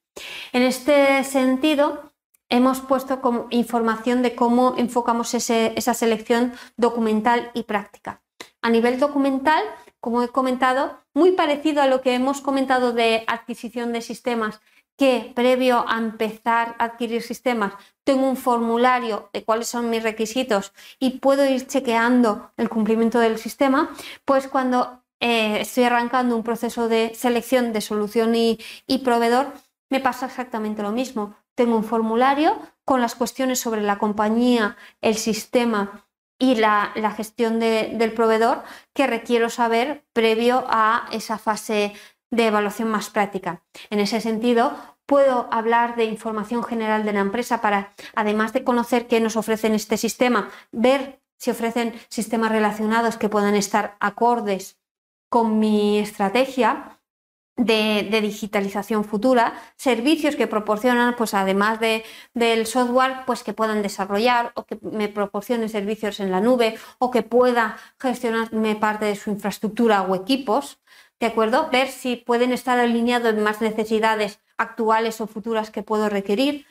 En este sentido, hemos puesto información de cómo enfocamos esa selección documental y práctica. A nivel documental, como he comentado, muy parecido a lo que hemos comentado de adquisición de sistemas, que previo a empezar a adquirir sistemas tengo un formulario de cuáles son mis requisitos y puedo ir chequeando el cumplimiento del sistema, pues cuando eh, estoy arrancando un proceso de selección de solución y proveedor, me pasa exactamente lo mismo tengo un formulario con las cuestiones sobre la compañía, el sistema y la, gestión del proveedor que requiero saber previo a esa fase de evaluación más práctica. En ese sentido, puedo hablar de información general de la empresa para, además de conocer qué nos ofrecen este sistema, ver si ofrecen sistemas relacionados que puedan estar acordes con mi estrategia de, digitalización futura, servicios que proporcionan, pues además de, del software, pues que puedan desarrollar o que me proporcionen servicios en la nube o que pueda gestionarme parte de su infraestructura o equipos, ¿de acuerdo? Ver si pueden estar alineados en más necesidades actuales o futuras que puedo requerir.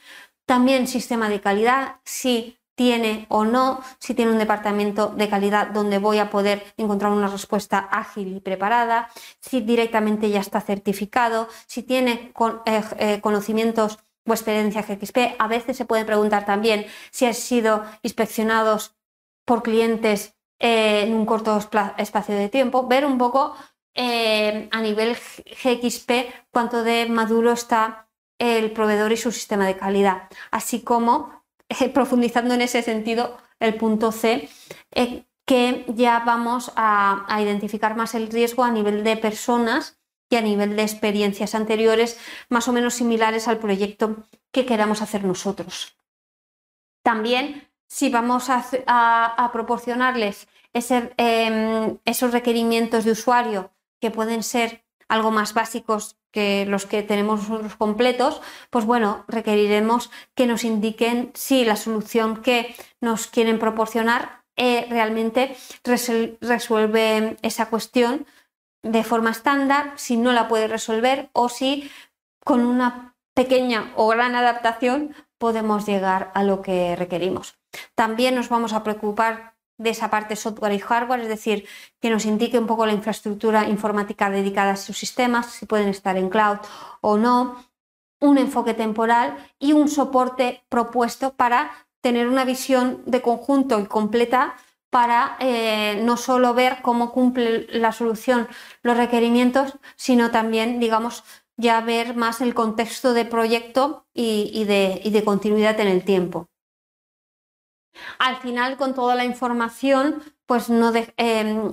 También sistema de calidad, si tiene o no, si tiene un departamento de calidad donde voy a poder encontrar una respuesta ágil y preparada, si directamente ya está certificado, si tiene eh, eh, conocimientos o experiencia GXP. A veces se puede preguntar también si han sido inspeccionados por clientes eh, en un corto espacio de tiempo, ver un poco a nivel GXP cuánto de maduro está el proveedor y su sistema de calidad, así como profundizando en ese sentido, el punto C, eh, que ya vamos a, identificar más el riesgo a nivel de personas y a nivel de experiencias anteriores más o menos similares al proyecto que queramos hacer nosotros. También, si vamos a, proporcionarles em, esos requerimientos de usuario que pueden ser algo más básicos que los que tenemos nosotros completos, pues bueno, requeriremos que nos indiquen si la solución que nos quieren proporcionar eh, realmente resuelve esa cuestión de forma estándar, si no la puede resolver o si con una pequeña o gran adaptación podemos llegar a lo que requerimos. También nos vamos a preocupar de esa parte software y hardware, es decir, que nos indique un poco la infraestructura informática dedicada a sus sistemas, si pueden estar en cloud o no, un enfoque temporal y un soporte propuesto para tener una visión de conjunto y completa para eh, no solo ver cómo cumple la solución los requerimientos, sino también, digamos, ya ver más el contexto de proyecto y de continuidad en el tiempo. Al final, con toda la información, pues no em,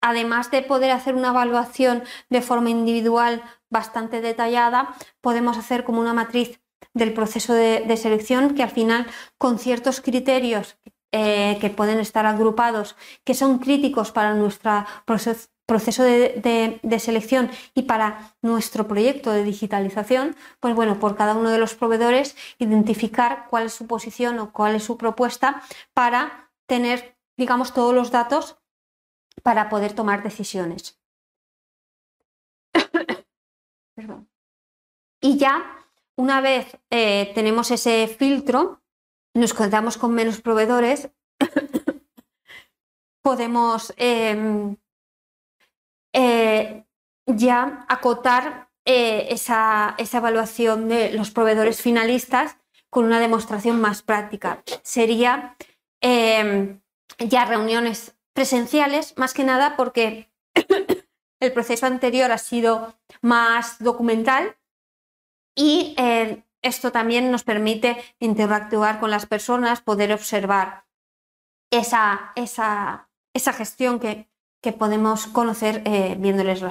además de poder hacer una evaluación de forma individual bastante detallada, podemos hacer como una matriz del proceso de, selección que al final, con ciertos criterios eh, que pueden estar agrupados, que son críticos para nuestro proceso, de, de, selección y para nuestro proyecto de digitalización, pues bueno, por cada uno de los proveedores identificar cuál es su posición o cuál es su propuesta para tener, digamos, todos los datos para poder tomar decisiones. y ya, una vez eh, tenemos ese filtro, nos contamos con menos proveedores, podemos em, eh, ya acotar eh, esa, evaluación de los proveedores finalistas con una demostración más práctica. Sería em, ya reuniones presenciales, más que nada porque el proceso anterior ha sido más documental y eh, esto también nos permite interactuar con las personas, poder observar esa, esa, esa gestión que, que, podemos conocer eh, viéndoles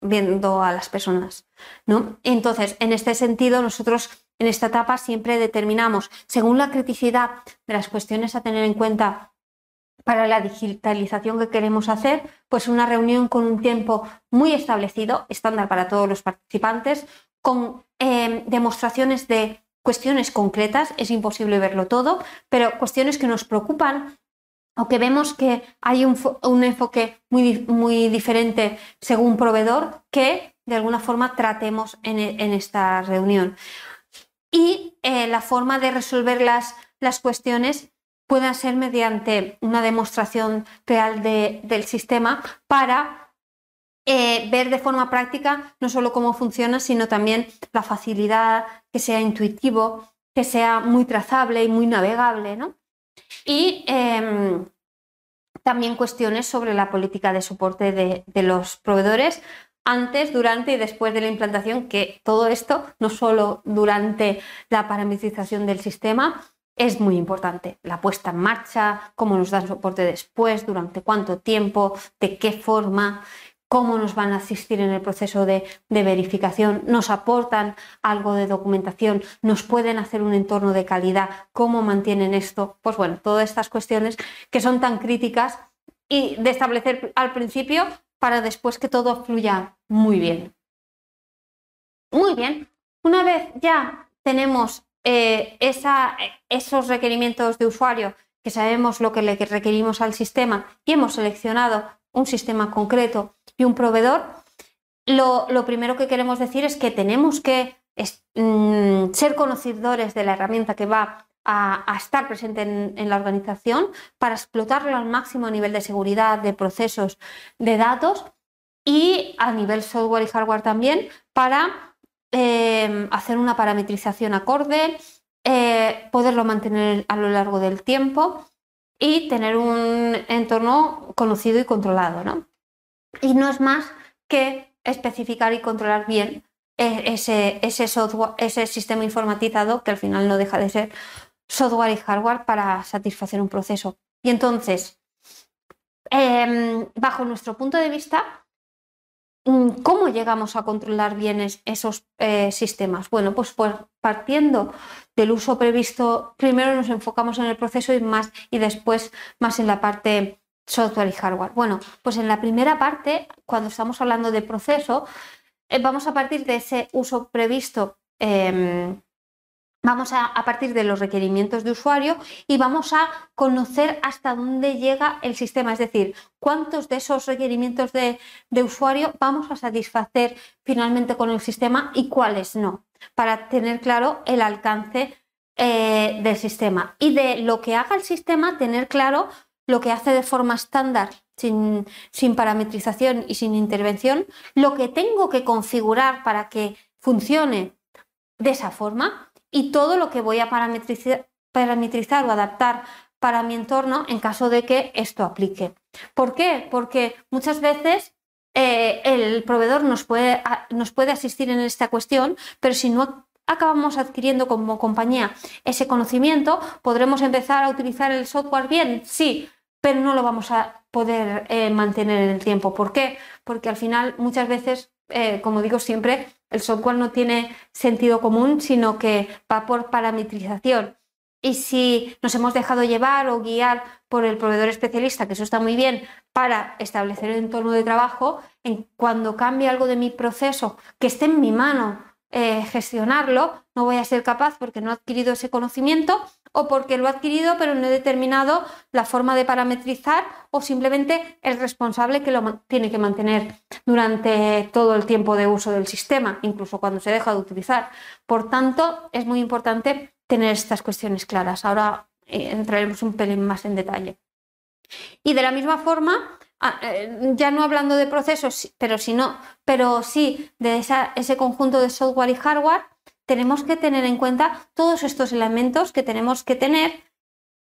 viendo a las personas. ¿no? Entonces, en este sentido, nosotros en esta etapa siempre determinamos, según la criticidad de las cuestiones a tener en cuenta para la digitalización que queremos hacer, pues una reunión con un tiempo muy establecido, estándar para todos los participantes, con em, demostraciones de cuestiones concretas, es imposible verlo todo, pero cuestiones que nos preocupan o que vemos que hay un, enfoque muy, muy, diferente según proveedor que de alguna forma tratemos en, esta reunión. Y eh, la forma de resolver las, las cuestiones pueda ser mediante una demostración real del sistema para eh, ver de forma práctica no solo cómo funciona, sino también la facilidad, que sea intuitivo, que sea muy trazable y muy navegable. Y em, también cuestiones sobre la política de soporte de, de los proveedores antes, durante y después de la implantación, que todo esto, no solo durante la parametrización del sistema, es muy importante. La puesta en marcha, cómo nos dan soporte después, durante cuánto tiempo, de qué forma, cómo nos van a asistir en el proceso de, verificación, nos aportan algo de documentación, nos pueden hacer un entorno de calidad, cómo mantienen esto. Pues bueno, todas estas cuestiones que son tan críticas y de establecer al principio para después que todo fluya muy bien. Muy bien, una vez ya tenemos eh, esos requerimientos de usuario, que sabemos lo que le requerimos al sistema y hemos seleccionado un sistema concreto y un proveedor, lo, primero que queremos decir es que tenemos que mm, ser conocedores de la herramienta que va a, estar presente en, la organización para explotarlo al máximo a nivel de seguridad, de procesos, de datos y a nivel software y hardware también para Em, hacer una parametrización acorde, eh, poderlo mantener a lo largo del tiempo y tener un entorno conocido y controlado. ¿no? Y no es más que especificar y controlar bien e, ese, sistema informatizado que al final no deja de ser software y hardware para satisfacer un proceso. Y entonces, em, bajo nuestro punto de vista, ¿Cómo llegamos a controlar bien esos eh, sistemas? Bueno, pues, pues, partiendo del uso previsto, primero nos enfocamos en el proceso y, más, y después más en la parte software y hardware. Bueno, pues en la primera parte, cuando estamos hablando de proceso, eh, vamos a partir de ese uso previsto em, Vamos a, partir de los requerimientos de usuario y vamos a conocer hasta dónde llega el sistema, es decir, cuántos de esos requerimientos de, usuario vamos a satisfacer finalmente con el sistema y cuáles no, para tener claro el alcance eh, del sistema. Y de lo que haga el sistema, tener claro lo que hace de forma estándar, sin, sin parametrización y sin intervención, lo que tengo que configurar para que funcione de esa forma y todo lo que voy a parametrizar, o adaptar para mi entorno en caso de que esto aplique. ¿Por qué? Porque muchas veces eh, el proveedor nos puede, nos puede asistir en esta cuestión, pero si no acabamos adquiriendo como compañía ese conocimiento, podremos empezar a utilizar el software bien, sí, pero no lo vamos a poder eh, mantener en el tiempo. ¿Por qué? Porque al final muchas veces, eh, como digo siempre, el software no tiene sentido común, sino que va por parametrización. y si nos hemos dejado llevar o guiar por el proveedor especialista, que eso está muy bien, para establecer el entorno de trabajo, en cuando cambie algo de mi proceso que esté en mi mano eh, gestionarlo, no voy a ser capaz porque no he adquirido ese conocimiento o porque lo he adquirido pero no he determinado la forma de parametrizar o simplemente el responsable que lo tiene que mantener durante todo el tiempo de uso del sistema, incluso cuando se deja de utilizar. Por tanto, es muy importante tener estas cuestiones claras. Ahora eh, entraremos un pelín más en detalle. Y de la misma forma, ya no hablando de procesos, pero, pero sí de ese conjunto de software y hardware, tenemos que tener en cuenta todos estos elementos que tenemos que tener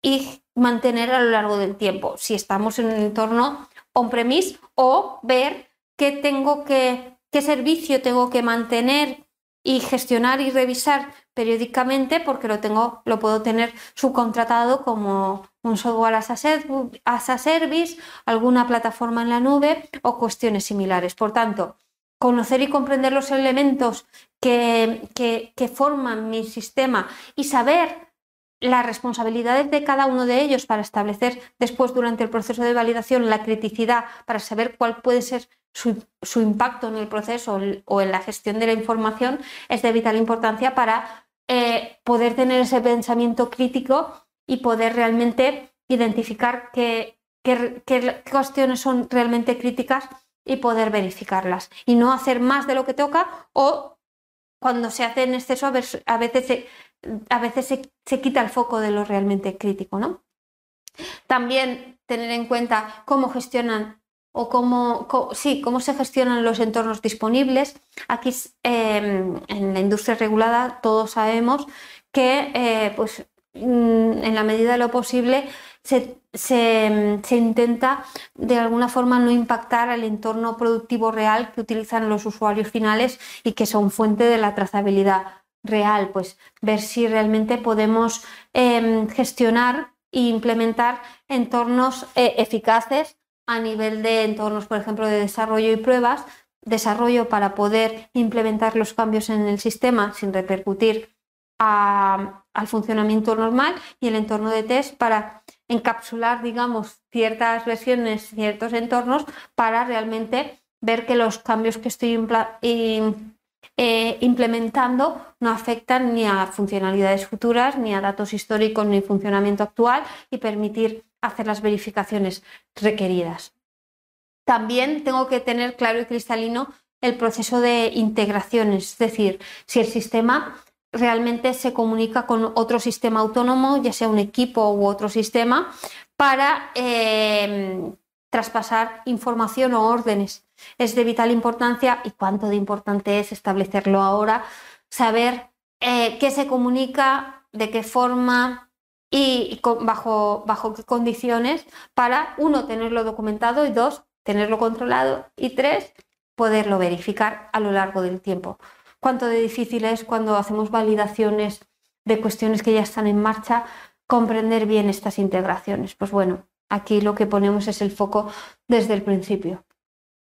y mantener a lo largo del tiempo, si estamos en un entorno on-premise o ver qué tengo que, qué servicio tengo que mantener y gestionar y revisar periódicamente porque lo tengo, lo puedo tener subcontratado como un software as a, service, alguna plataforma en la nube o cuestiones similares. Por tanto, conocer y comprender los elementos que, que, forman mi sistema y saber las responsabilidades de cada uno de ellos para establecer después durante el proceso de validación la criticidad, para saber cuál puede ser su, impacto en el proceso o en la gestión de la información, es de vital importancia para eh, poder tener ese pensamiento crítico y poder realmente identificar qué, qué cuestiones son realmente críticas y poder verificarlas y no hacer más de lo que toca o cuando se hace en exceso a veces se, a veces se, quita el foco de lo realmente crítico. ¿no? También tener en cuenta cómo gestionan o cómo, sí, cómo se gestionan los entornos disponibles. Aquí em, en la industria regulada todos sabemos que eh, pues, en la medida de lo posible se, intenta de alguna forma no impactar al entorno productivo real que utilizan los usuarios finales y que son fuente de la trazabilidad real, pues ver si realmente podemos em, gestionar e implementar entornos eh, eficaces a nivel de entornos, por ejemplo, de desarrollo y pruebas, desarrollo para poder implementar los cambios en el sistema sin repercutir al funcionamiento normal y el entorno de test para encapsular, digamos, ciertas versiones, ciertos entornos para realmente ver que los cambios que estoy eh, implementando no afectan ni a funcionalidades futuras, ni a datos históricos, ni funcionamiento actual y permitir hacer las verificaciones requeridas. También tengo que tener claro y cristalino el proceso de integraciones, es decir, si el sistema realmente se comunica con otro sistema autónomo, ya sea un equipo u otro sistema, para eh, traspasar información o órdenes. Es de vital importancia y cuánto de importante es establecerlo ahora, saber eh, qué se comunica, de qué forma, y bajo, bajo qué condiciones para, uno, tenerlo documentado y dos, tenerlo controlado y tres, poderlo verificar a lo largo del tiempo. Cuánto de difícil es cuando hacemos validaciones de cuestiones que ya están en marcha, comprender bien estas integraciones. Pues bueno, aquí lo que ponemos es el foco desde el principio,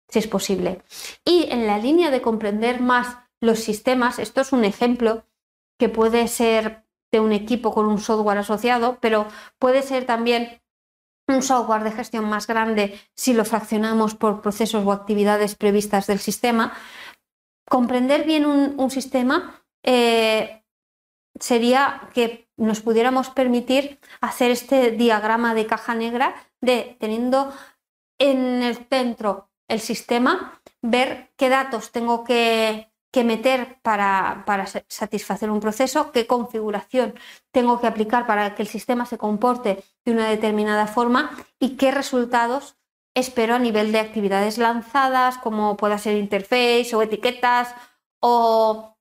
si es posible. Y en la línea de comprender más los sistemas, esto es un ejemplo que puede ser de un equipo con un software asociado, pero puede ser también un software de gestión más grande si lo fraccionamos por procesos o actividades previstas del sistema. Comprender bien un, sistema eh, sería que nos pudiéramos permitir hacer este diagrama de caja negra de teniendo en el centro el sistema, ver qué datos tengo que que meter para, satisfacer un proceso, qué configuración tengo que aplicar para que el sistema se comporte de una determinada forma y qué resultados espero a nivel de actividades lanzadas, como pueda ser interface o etiquetas o,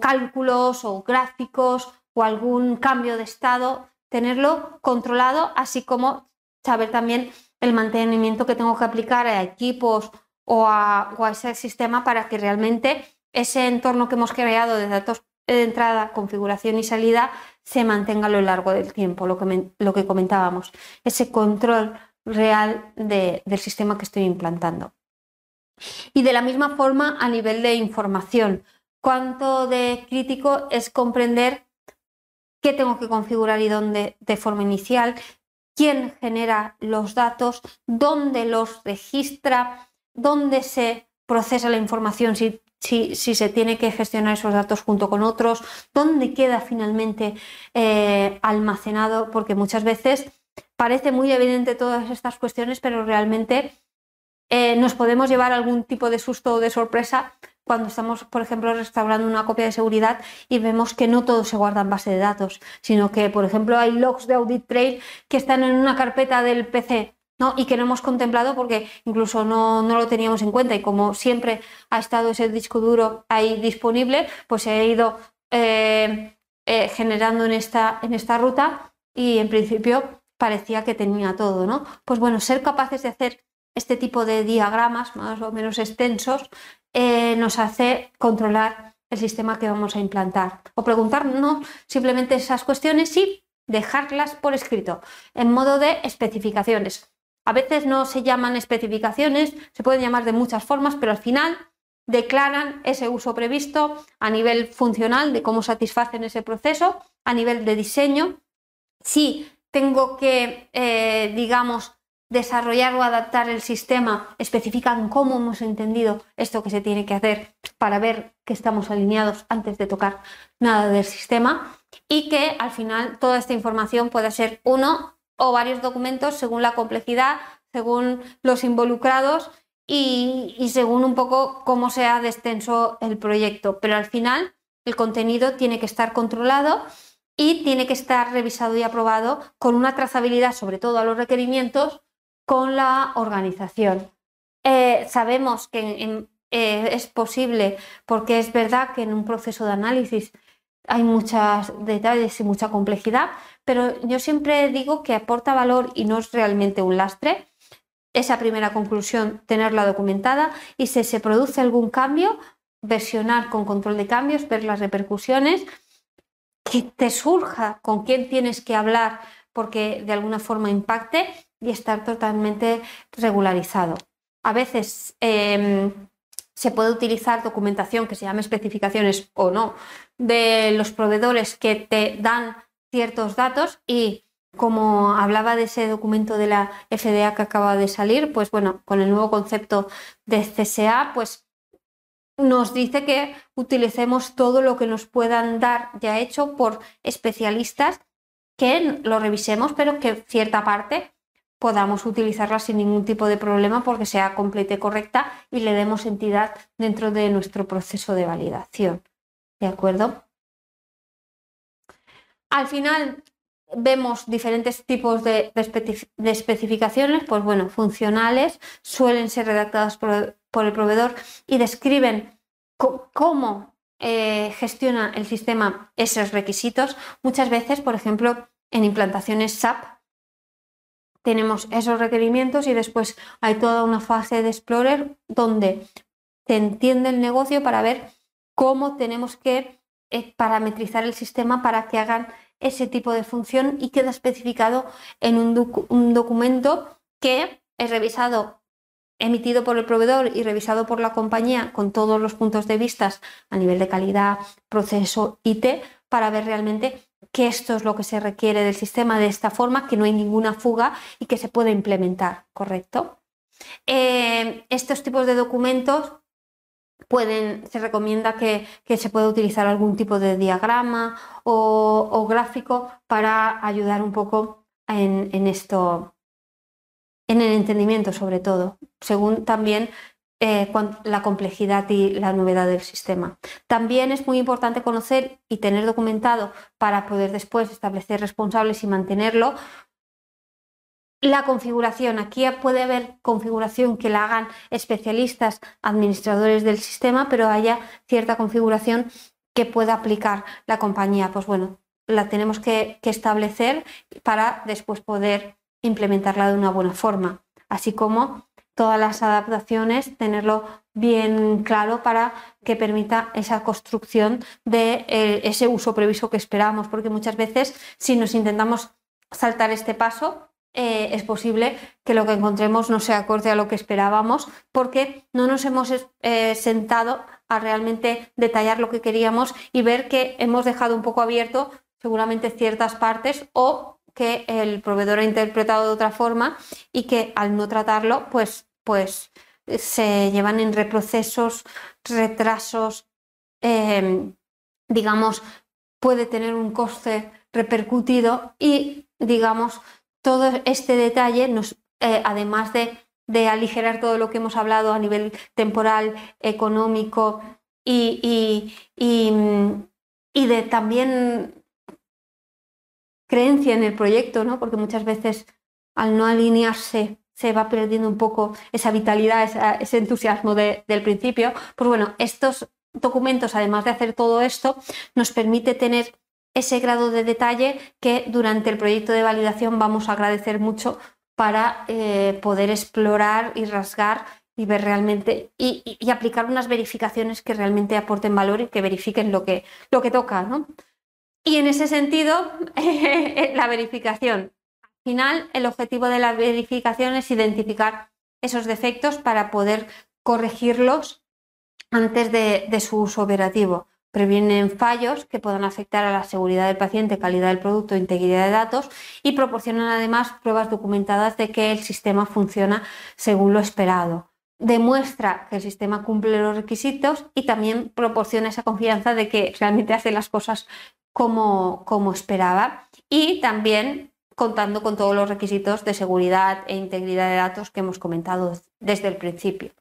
cálculos o gráficos o algún cambio de estado, tenerlo controlado, así como saber también el mantenimiento que tengo que aplicar a equipos o a, o a ese sistema para que realmente ese entorno que hemos creado de datos de entrada, configuración y salida se mantenga a lo largo del tiempo, lo que, lo que comentábamos, ese control real del sistema que estoy implantando. Y de la misma forma, a nivel de información, cuánto de crítico es comprender qué tengo que configurar y dónde de forma inicial, quién genera los datos, dónde los registra, dónde se procesa la información si, si, se tiene que gestionar esos datos junto con otros, dónde queda finalmente eh, almacenado, porque muchas veces parece muy evidente todas estas cuestiones, pero realmente eh, nos podemos llevar algún tipo de susto o de sorpresa cuando estamos, por ejemplo, restaurando una copia de seguridad y vemos que no todo se guarda en base de datos, sino que, por ejemplo, hay logs de audit trail que están en una carpeta del PC ¿no? y que no hemos contemplado porque incluso no, lo teníamos en cuenta y como siempre ha estado ese disco duro ahí disponible, pues se ha ido eh, eh, generando en esta, en esta ruta y en principio parecía que tenía todo, ¿no? Pues bueno, ser capaces de hacer este tipo de diagramas más o menos extensos eh, nos hace controlar el sistema que vamos a implantar. O preguntarnos simplemente esas cuestiones y dejarlas por escrito, en modo de especificaciones. A veces no se llaman especificaciones, se pueden llamar de muchas formas, pero al final declaran ese uso previsto a nivel funcional de cómo satisfacen ese proceso, a nivel de diseño. Si tengo que, eh, digamos, desarrollar o adaptar el sistema, especifican cómo hemos entendido esto que se tiene que hacer para ver que estamos alineados antes de tocar nada del sistema y que al final toda esta información pueda ser uno o varios documentos según la complejidad, según los involucrados y, y según un poco cómo sea de extenso el proyecto. Pero al final el contenido tiene que estar controlado y tiene que estar revisado y aprobado con una trazabilidad sobre todo a los requerimientos con la organización. Eh, sabemos que eh, es posible, porque es verdad que en un proceso de análisis hay muchos detalles y mucha complejidad, pero yo siempre digo que aporta valor y no es realmente un lastre. Esa primera conclusión, tenerla documentada y si se produce algún cambio, versionar con control de cambios, ver las repercusiones, que te surja con quién tienes que hablar porque de alguna forma impacte y estar totalmente regularizado. A veces em, se puede utilizar documentación que se llame especificaciones o no de los proveedores que te dan ciertos datos y como hablaba de ese documento de la FDA que acaba de salir, pues bueno, con el nuevo concepto de CSA, pues nos dice que utilicemos todo lo que nos puedan dar ya hecho por especialistas, que lo revisemos, pero que cierta parte podamos utilizarla sin ningún tipo de problema porque sea completa y correcta y le demos entidad dentro de nuestro proceso de validación. ¿De acuerdo? Al final vemos diferentes tipos de, especificaciones, pues bueno, funcionales, suelen ser redactadas por, el proveedor y describen cómo eh, gestiona el sistema esos requisitos. Muchas veces, por ejemplo, en implantaciones SAP, tenemos esos requerimientos y después hay toda una fase de Explorer donde se entiende el negocio para ver cómo tenemos que eh, parametrizar el sistema para que hagan ese tipo de función y queda especificado en un, un documento que es revisado, emitido por el proveedor y revisado por la compañía con todos los puntos de vista a nivel de calidad, proceso, IT, para ver realmente que esto es lo que se requiere del sistema de esta forma, que no hay ninguna fuga y que se puede implementar, ¿correcto? Eh, estos tipos de documentos pueden, se recomienda que, se pueda utilizar algún tipo de diagrama o, gráfico para ayudar un poco en, en, esto, en el entendimiento sobre todo, según también eh, la complejidad y la novedad del sistema. También es muy importante conocer y tener documentado para poder después establecer responsables y mantenerlo la configuración. Aquí puede haber configuración que la hagan especialistas, administradores del sistema, pero haya cierta configuración que pueda aplicar la compañía. Pues bueno, la tenemos que establecer para después poder implementarla de una buena forma. Así como todas las adaptaciones, tenerlo bien claro para que permita esa construcción de eh, ese uso previsto que esperamos, porque muchas veces si nos intentamos saltar este paso, eh, es posible que lo que encontremos no sea acorde a lo que esperábamos, porque no nos hemos eh, sentado a realmente detallar lo que queríamos y ver que hemos dejado un poco abierto seguramente ciertas partes o que el proveedor ha interpretado de otra forma y que al no tratarlo, pues, pues se llevan en reprocesos, retrasos, em, digamos, puede tener un coste repercutido y, digamos, todo este detalle nos, eh, además de, de, aligerar todo lo que hemos hablado a nivel temporal, económico y, y, y de también creencia en el proyecto, ¿no? porque muchas veces al no alinearse se va perdiendo un poco esa vitalidad, ese entusiasmo del principio. Pues bueno, estos documentos, además de hacer todo esto, nos permite tener ese grado de detalle que durante el proyecto de validación vamos a agradecer mucho para eh, poder explorar y rasgar y ver realmente y, aplicar unas verificaciones que realmente aporten valor y que verifiquen lo que, lo que toca. ¿no? Y en ese sentido, la verificación. Al final, el objetivo de la verificación es identificar esos defectos para poder corregirlos antes de, su uso operativo. Previenen fallos que puedan afectar a la seguridad del paciente, calidad del producto, integridad de datos y proporcionan además pruebas documentadas de que el sistema funciona según lo esperado demuestra que el sistema cumple los requisitos y también proporciona esa confianza de que realmente hace las cosas como, como esperaba y también contando con todos los requisitos de seguridad e integridad de datos que hemos comentado desde el principio.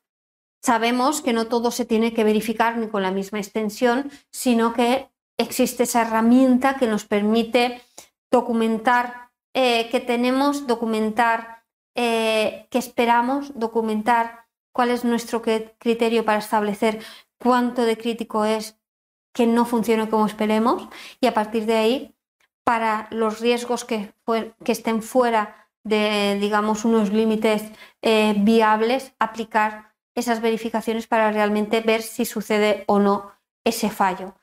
Sabemos que no todo se tiene que verificar ni con la misma extensión, sino que existe esa herramienta que nos permite documentar eh, que tenemos, documentar eh, que esperamos, documentar cuál es nuestro criterio para establecer cuánto de crítico es que no funcione como esperemos y a partir de ahí, para los riesgos que, que estén fuera de, digamos, unos límites eh, viables, aplicar esas verificaciones para realmente ver si sucede o no ese fallo.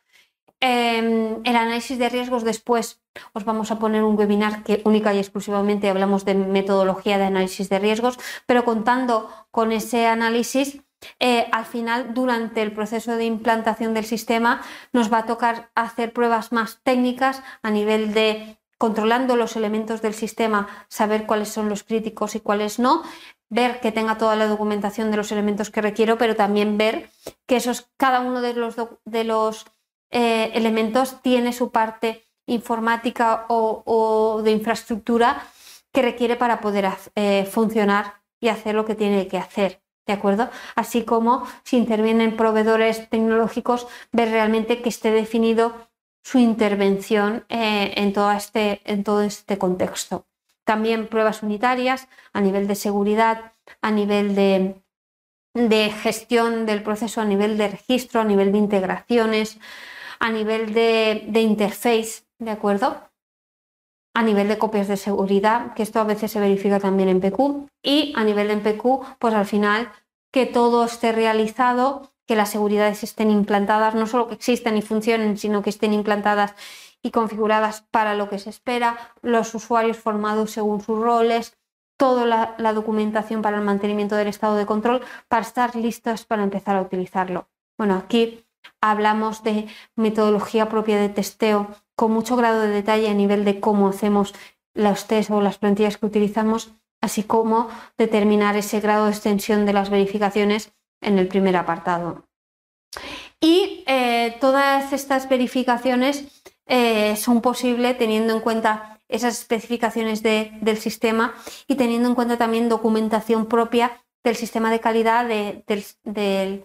Em, el análisis de riesgos después os vamos a poner un webinar que única y exclusivamente hablamos de metodología de análisis de riesgos, pero contando con ese análisis eh, al final, durante el proceso de implantación del sistema, nos va a tocar hacer pruebas más técnicas a nivel de controlando los elementos del sistema, saber cuáles son los críticos y cuáles no, ver que tenga toda la documentación de los elementos que requiero, pero también ver que esos, cada uno de los, de los eh, elementos tiene su parte informática o, de infraestructura que requiere para poder eh, funcionar y hacer lo que tiene que hacer. ¿De acuerdo? Así como si intervienen proveedores tecnológicos, ver realmente que esté definido su intervención eh, en, todo este, en todo este contexto. También pruebas unitarias a nivel de seguridad, a nivel de, gestión del proceso, a nivel de registro, a nivel de integraciones, a nivel de, de interface, ¿de acuerdo? A nivel de copias de seguridad, que esto a veces se verifica también en PQ, y a nivel de MPQ, pues al final que todo esté realizado, que las seguridades estén implantadas, no solo que existan y funcionen, sino que estén implantadas y configuradas para lo que se espera, los usuarios formados según sus roles, toda la, la documentación para el mantenimiento del estado de control, para estar listos para empezar a utilizarlo. Bueno, aquí hablamos de metodología propia de testeo con mucho grado de detalle a nivel de cómo hacemos los test o las plantillas que utilizamos, así como determinar ese grado de extensión de las verificaciones en el primer apartado. Y eh, todas estas verificaciones eh, son posibles teniendo en cuenta esas especificaciones del sistema y teniendo en cuenta también documentación propia del sistema de calidad de,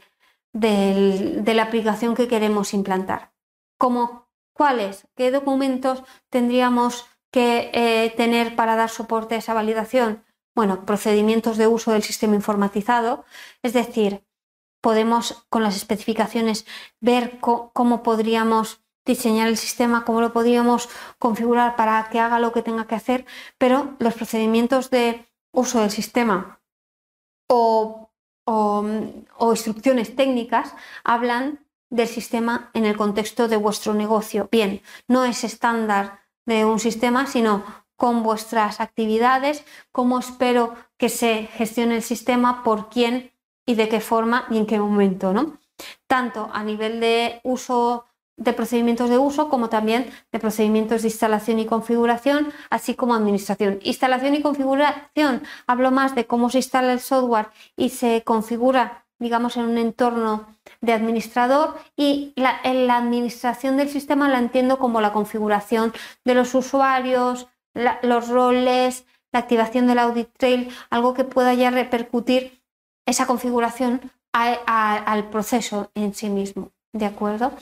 la aplicación que queremos implantar. Como ¿Cuáles? ¿Qué documentos tendríamos que eh, tener para dar soporte a esa validación? Bueno, procedimientos de uso del sistema informatizado, es decir, podemos con las especificaciones ver cómo podríamos diseñar el sistema, cómo lo podríamos configurar para que haga lo que tenga que hacer, pero los procedimientos de uso del sistema o instrucciones técnicas hablan del sistema en el contexto de vuestro negocio. Bien, no es estándar de un sistema, sino con vuestras actividades, cómo espero que se gestione el sistema, por quién y de qué forma y en qué momento, ¿no? Tanto a nivel de uso de procedimientos de uso como también de procedimientos de instalación y configuración, así como administración. Instalación y configuración, hablo más de cómo se instala el software y se configura, digamos, en un entorno de administrador y la, la administración del sistema la entiendo como la configuración de los usuarios, los roles, la activación del audit trail, algo que pueda ya repercutir esa configuración al proceso en sí mismo. ¿De acuerdo?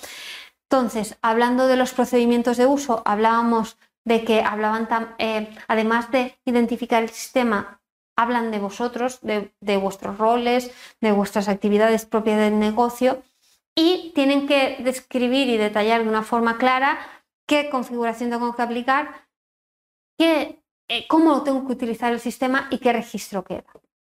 Entonces, hablando de los procedimientos de uso, hablábamos de que hablaban, eh, además de identificar el sistema, hablan de vosotros, de, vuestros roles, de vuestras actividades propias del negocio y tienen que describir y detallar de una forma clara qué configuración tengo que aplicar, qué, eh, cómo tengo que utilizar el sistema y qué registro queda.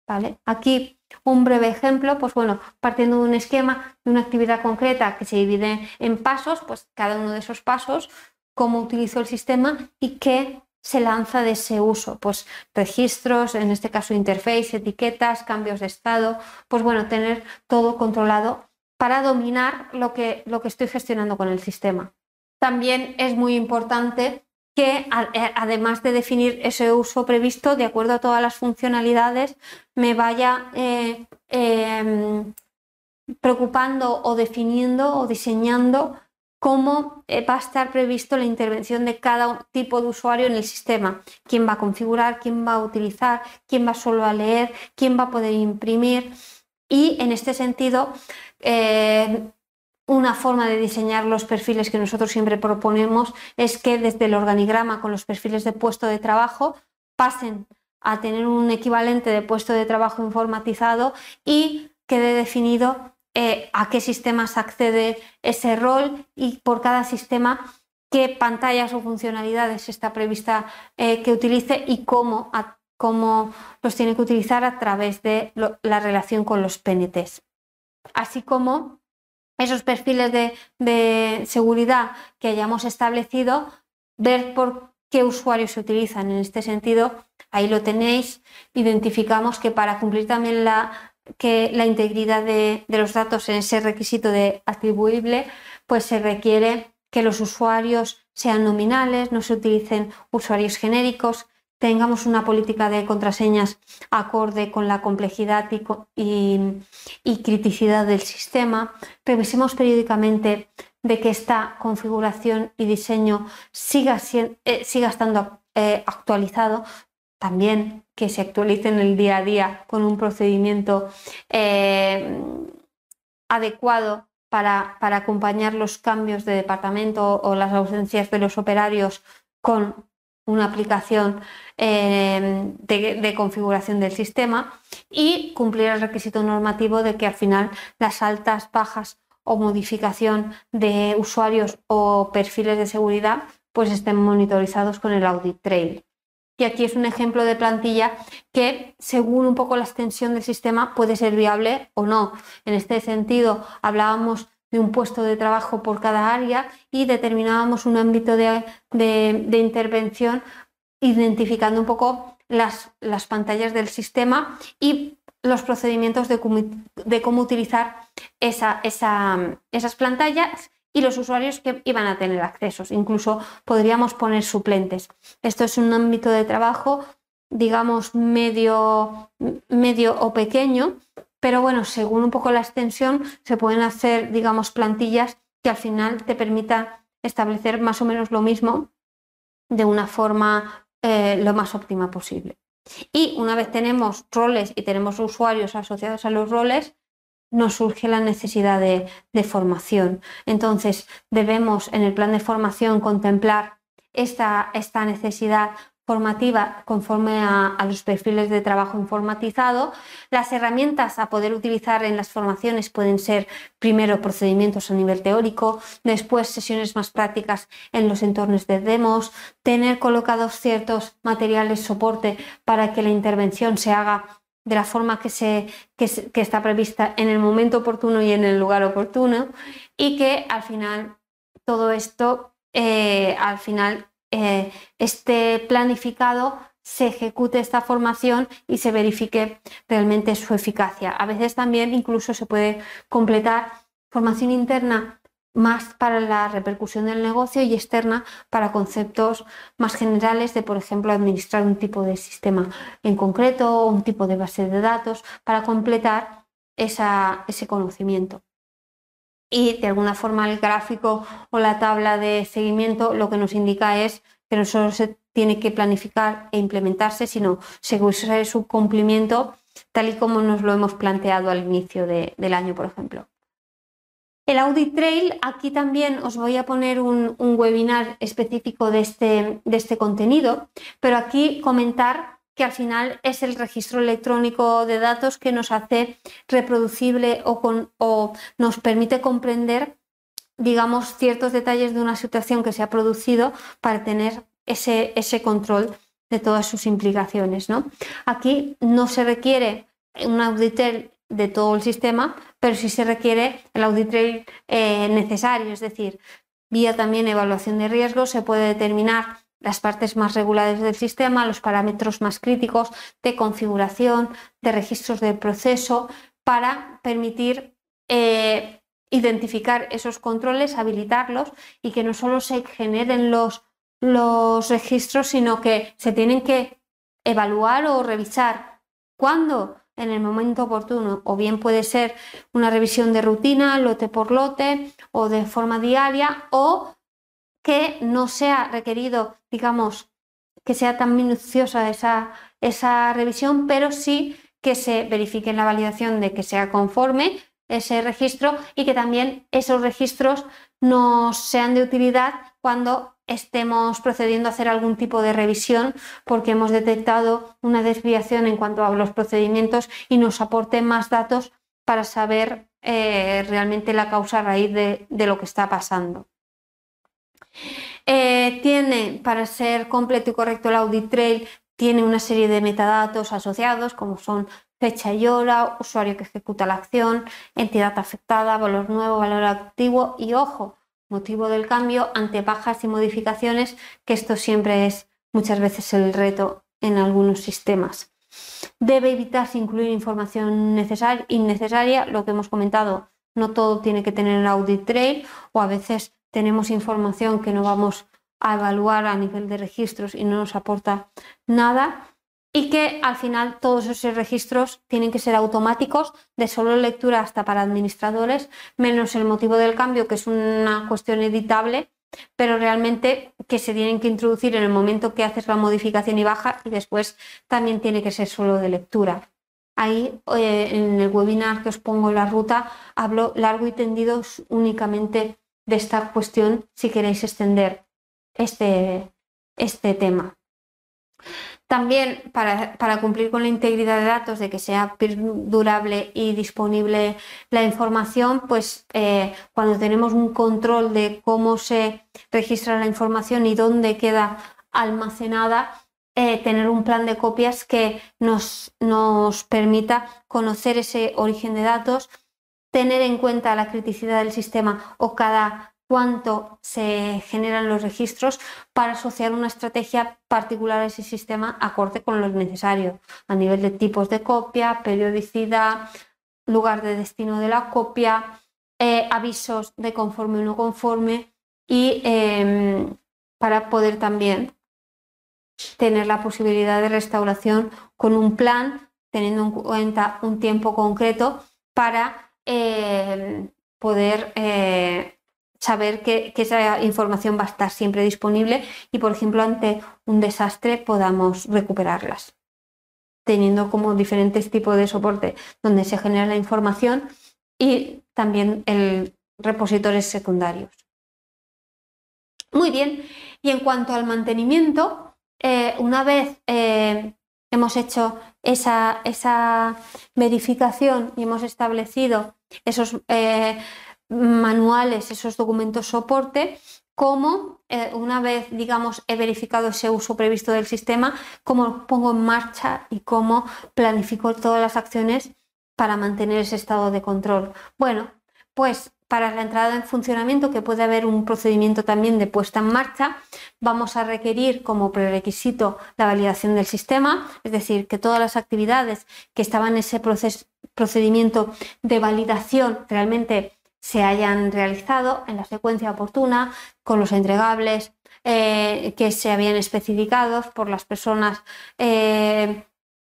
¿vale? Aquí un breve ejemplo, pues bueno, partiendo de un esquema de una actividad concreta que se divide en pasos, pues cada uno de esos pasos, cómo utilizo el sistema y qué se lanza de ese uso, pues registros, en este caso interface, etiquetas, cambios de estado, pues bueno, tener todo controlado para dominar lo que, lo que estoy gestionando con el sistema. También es muy importante que eh, además de definir ese uso previsto de acuerdo a todas las funcionalidades, me vaya eh, em, preocupando o definiendo o diseñando cómo eh, va a estar previsto la intervención de cada tipo de usuario en el sistema, quién va a configurar, quién va a utilizar, quién va solo a leer, quién va a poder imprimir. Y en este sentido, una forma de diseñar los perfiles que nosotros siempre proponemos es que desde el organigrama con los perfiles de puesto de trabajo pasen a tener un equivalente de puesto de trabajo informatizado y quede definido eh, a qué sistemas accede ese rol y por cada sistema qué pantallas o funcionalidades está prevista eh, que utilice y cómo, cómo, los tiene que utilizar a través de la relación con los PNTs. Así como esos perfiles de, seguridad que hayamos establecido, ver por qué usuarios se utilizan. En este sentido, ahí lo tenéis, identificamos que para cumplir también la, que la integridad de, de, los datos en ese requisito de atribuible, pues se requiere que los usuarios sean nominales, no se utilicen usuarios genéricos, tengamos una política de contraseñas acorde con la complejidad y, criticidad del sistema, revisemos periódicamente de que esta configuración y diseño siga, eh, siga estando eh, actualizado, también que se actualice en el día a día con un procedimiento eh, adecuado para, para, acompañar los cambios de departamento o las ausencias de los operarios con una aplicación em, de, configuración del sistema y cumplir el requisito normativo de que al final las altas, bajas o modificación de usuarios o perfiles de seguridad pues estén monitorizados con el audit trail. Y aquí es un ejemplo de plantilla que, según un poco la extensión del sistema, puede ser viable o no. En este sentido, hablábamos de un puesto de trabajo por cada área y determinábamos un ámbito de, intervención identificando un poco las, las, pantallas del sistema y los procedimientos de, cómo utilizar esa, esas pantallas y los usuarios que iban a tener accesos. Incluso podríamos poner suplentes. Esto es un ámbito de trabajo, digamos, medio, medio o pequeño, pero bueno, según un poco la extensión, se pueden hacer, digamos, plantillas que al final te permitan establecer más o menos lo mismo de una forma eh, lo más óptima posible. Y una vez tenemos roles y tenemos usuarios asociados a los roles, nos surge la necesidad de, formación. Entonces, debemos en el plan de formación contemplar esta, esta necesidad formativa conforme a, los perfiles de trabajo informatizado. Las herramientas a poder utilizar en las formaciones pueden ser primero procedimientos a nivel teórico, después sesiones más prácticas en los entornos de demos, tener colocados ciertos materiales soporte para que la intervención se haga de la forma que, se, que, está prevista en el momento oportuno y en el lugar oportuno y que al final todo esto eh, al final eh, esté planificado, se ejecute esta formación y se verifique realmente su eficacia. A veces también incluso se puede completar formación interna más para la repercusión del negocio y externa para conceptos más generales de, por ejemplo, administrar un tipo de sistema en concreto o un tipo de base de datos para completar ese conocimiento. Y de alguna forma el gráfico o la tabla de seguimiento lo que nos indica es que no solo se tiene que planificar e implementarse, sino según su cumplimiento tal y como nos lo hemos planteado al inicio del año, por ejemplo. El Audit Trail, aquí también os voy a poner un, webinar específico de este, de este contenido, pero aquí comentar que al final es el registro electrónico de datos que nos hace reproducible o, o nos permite comprender, digamos, ciertos detalles de una situación que se ha producido para tener ese, control de todas sus implicaciones. ¿no? Aquí no se requiere un audit de todo el sistema, pero sí se requiere el audit trail eh, necesario, es decir, vía también evaluación de riesgos se puede determinar las partes más regulares del sistema, los parámetros más críticos de configuración, de registros del proceso, para permitir eh, identificar esos controles, habilitarlos y que no solo se generen los, los registros, sino que se tienen que evaluar o revisar. ¿Cuándo? en el momento oportuno, o bien puede ser una revisión de rutina, lote por lote, o de forma diaria, o que no sea requerido, digamos, que sea tan minuciosa esa, esa revisión, pero sí que se verifique en la validación de que sea conforme ese registro y que también esos registros nos sean de utilidad cuando estemos procediendo a hacer algún tipo de revisión porque hemos detectado una desviación en cuanto a los procedimientos y nos aporte más datos para saber eh, realmente la causa raíz de, lo que está pasando. Eh, tiene, para ser completo y correcto el audit trail, tiene una serie de metadatos asociados como son fecha y hora, usuario que ejecuta la acción, entidad afectada, valor nuevo, valor activo y ojo, motivo del cambio ante bajas y modificaciones, que esto siempre es muchas veces el reto en algunos sistemas. Debe evitarse incluir información innecesaria, lo que hemos comentado, no todo tiene que tener el audit trail o a veces tenemos información que no vamos a evaluar a nivel de registros y no nos aporta nada y que al final todos esos registros tienen que ser automáticos, de solo lectura hasta para administradores, menos el motivo del cambio, que es una cuestión editable, pero realmente que se tienen que introducir en el momento que haces la modificación y baja y después también tiene que ser solo de lectura. Ahí eh, en el webinar que os pongo en la ruta hablo largo y tendido únicamente de esta cuestión si queréis extender este, este tema. También para, cumplir con la integridad de datos, de que sea durable y disponible la información, pues eh, cuando tenemos un control de cómo se registra la información y dónde queda almacenada, eh, tener un plan de copias que nos, nos permita conocer ese origen de datos, tener en cuenta la criticidad del sistema o cada cuánto se generan los registros para asociar una estrategia particular a ese sistema acorde con lo necesario a nivel de tipos de copia, periodicidad, lugar de destino de la copia, eh, avisos de conforme o no conforme y em, para poder también tener la posibilidad de restauración con un plan teniendo en cuenta un tiempo concreto para em, poder eh, saber que, esa información va a estar siempre disponible y, por ejemplo, ante un desastre podamos recuperarlas, teniendo como diferentes tipos de soporte donde se genera la información y también el repositorios secundarios. Muy bien, y en cuanto al mantenimiento, eh, una vez eh, hemos hecho esa, esa, verificación y hemos establecido esos eh, manuales, esos documentos soporte, como eh, una vez, digamos, he verificado ese uso previsto del sistema, cómo pongo en marcha y cómo planifico todas las acciones para mantener ese estado de control. Bueno, pues para la entrada en funcionamiento, que puede haber un procedimiento también de puesta en marcha, vamos a requerir como prerequisito la validación del sistema, es decir, que todas las actividades que estaban en ese procedimiento de validación realmente se hayan realizado en la secuencia oportuna, con los entregables eh, que se habían especificado por las personas eh,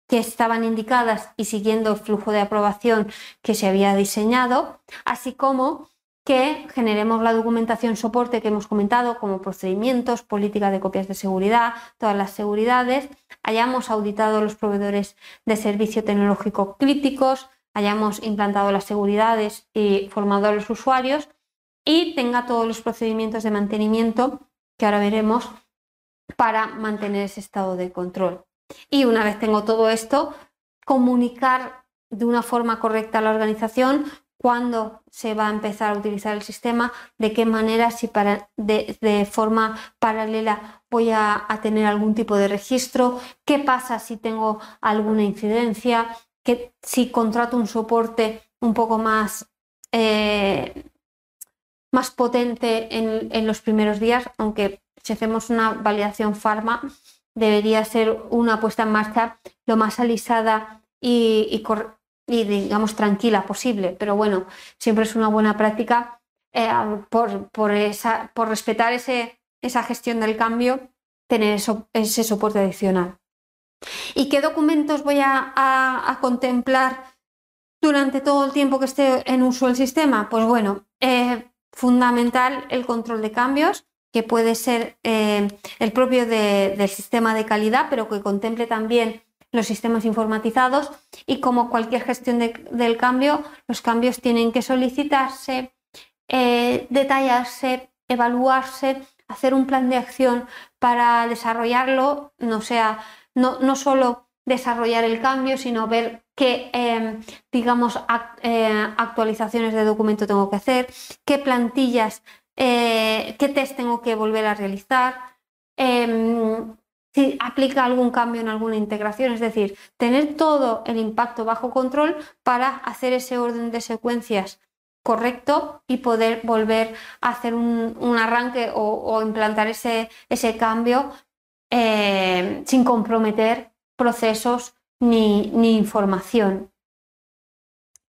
que estaban indicadas y siguiendo el flujo de aprobación que se había diseñado, así como que generemos la documentación soporte que hemos comentado, como procedimientos, política de copias de seguridad, todas las seguridades, hayamos auditado los proveedores de servicio tecnológico críticos, hayamos implantado las seguridades y formado a los usuarios y tenga todos los procedimientos de mantenimiento que ahora veremos para mantener ese estado de control. Y una vez tengo todo esto, comunicar de una forma correcta a la organización cuándo se va a empezar a utilizar el sistema, de qué manera, si para, de, forma paralela voy a, tener algún tipo de registro, qué pasa si tengo alguna incidencia, que si contrato un soporte un poco más, eh, más potente en, los primeros días, aunque si hacemos una validación farma, debería ser una puesta en marcha lo más alisada y, digamos tranquila posible, pero bueno, siempre es una buena práctica eh, por, respetar esa gestión del cambio, tener ese soporte adicional. ¿Y qué documentos voy a, contemplar durante todo el tiempo que esté en uso el sistema? Pues bueno, eh, fundamental el control de cambios, que puede ser eh, el propio del sistema de calidad, pero que contemple también los sistemas informatizados y como cualquier gestión del cambio, los cambios tienen que solicitarse, eh, detallarse, evaluarse, hacer un plan de acción para desarrollarlo, no sea, no, no solo desarrollar el cambio, sino ver qué, em, digamos, eh, actualizaciones de documento tengo que hacer, qué plantillas, eh, qué test tengo que volver a realizar, em, si aplica algún cambio en alguna integración, es decir, tener todo el impacto bajo control para hacer ese orden de secuencias correcto y poder volver a hacer un, arranque o, implantar ese, ese cambio eh, sin comprometer procesos ni, información.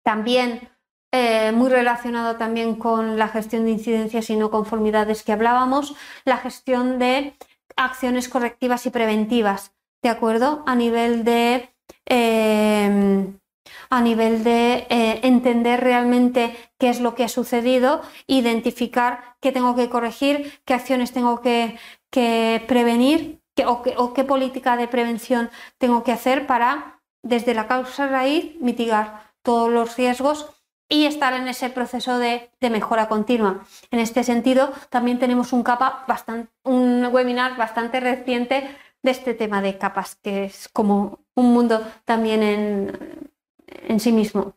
También eh, muy relacionado también con la gestión de incidencias y no conformidades que hablábamos, la gestión de acciones correctivas y preventivas, ¿de acuerdo? A nivel de, em, a nivel de eh, entender realmente qué es lo que ha sucedido, identificar qué tengo que corregir, qué acciones tengo que, prevenir o, o qué política de prevención tengo que hacer para, desde la causa raíz, mitigar todos los riesgos y estar en ese proceso de, mejora continua. En este sentido, también tenemos un, capa bastante, un webinar bastante reciente de este tema de capas, que es como un mundo también en, sí mismo.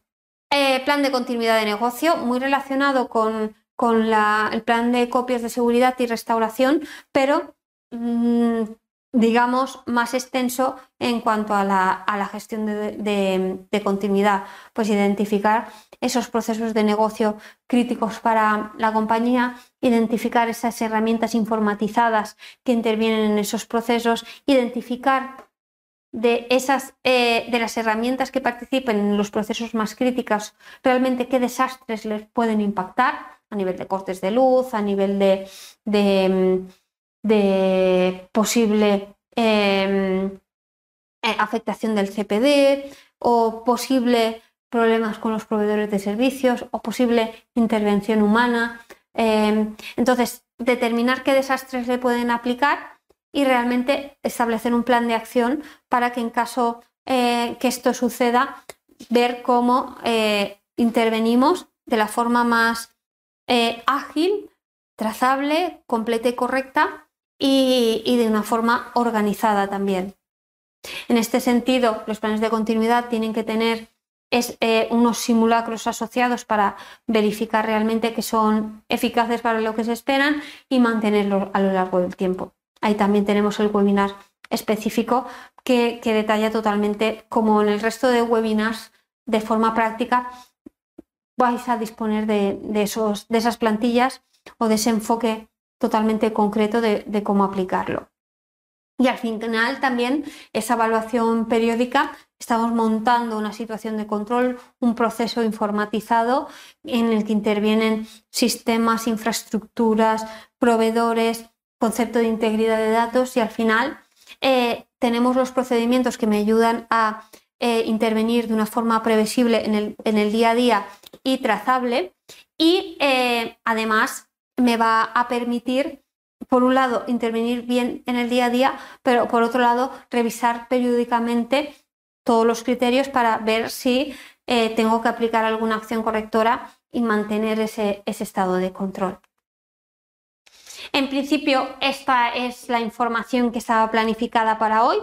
Eh, plan de continuidad de negocio, muy relacionado con, el plan de copias de seguridad y restauración, pero mm, digamos, más extenso en cuanto a la, gestión de, continuidad, pues identificar esos procesos de negocio críticos para la compañía, identificar esas herramientas informatizadas que intervienen en esos procesos, identificar de esas eh, de las herramientas que participen en los procesos más críticos, realmente qué desastres les pueden impactar a nivel de cortes de luz, a nivel de de posible em, eh, afectación del CPD o posible problemas con los proveedores de servicios o posible intervención humana. Em, entonces, determinar qué desastres le pueden aplicar y realmente establecer un plan de acción para que en caso eh, que esto suceda, ver cómo eh, intervenimos de la forma más ágil, trazable, completa y correcta y, de una forma organizada también. En este sentido, los planes de continuidad tienen que tener eh, unos simulacros asociados para verificar realmente que son eficaces para lo que se esperan y mantenerlos a lo largo del tiempo. Ahí también tenemos el webinar específico que, detalla totalmente, como en el resto de webinars, de forma práctica, vais a disponer de, esos, de esas plantillas o de ese enfoque totalmente concreto de, cómo aplicarlo. Y al final también esa evaluación periódica estamos montando una situación de control, un proceso informatizado en el que intervienen sistemas, infraestructuras, proveedores, concepto de integridad de datos y al final eh, tenemos los procedimientos que me ayudan a eh, intervenir de una forma previsible en el, día a día y trazable. Y eh, además me va a permitir por un lado, intervenir bien en el día a día, pero por otro lado, revisar periódicamente todos los criterios para ver si eh, tengo que aplicar alguna acción correctora y mantener ese, ese estado de control. En principio, esta es la información que estaba planificada para hoy.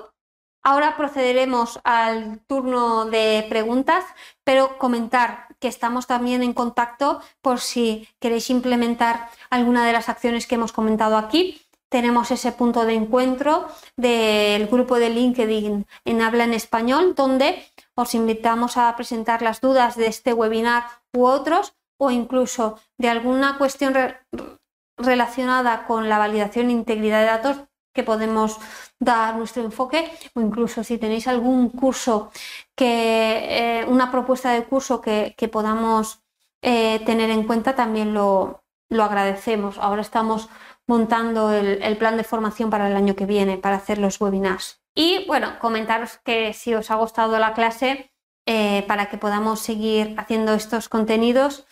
Ahora procederemos al turno de preguntas, pero comentar que estamos también en contacto por si queréis implementar alguna de las acciones que hemos comentado aquí. Tenemos ese punto de encuentro del grupo de LinkedIn en habla en español, donde os invitamos a presentar las dudas de este webinar u otros, o incluso de alguna cuestión relacionada con la validación e integridad de datos que podemos dar nuestro enfoque o incluso si tenéis algún curso que eh, una propuesta de curso que, podamos eh, tener en cuenta también lo, agradecemos. Ahora estamos montando el, plan de formación para el año que viene para hacer los webinars. Y bueno, comentaros que si os ha gustado la clase, eh, para que podamos seguir haciendo estos contenidos,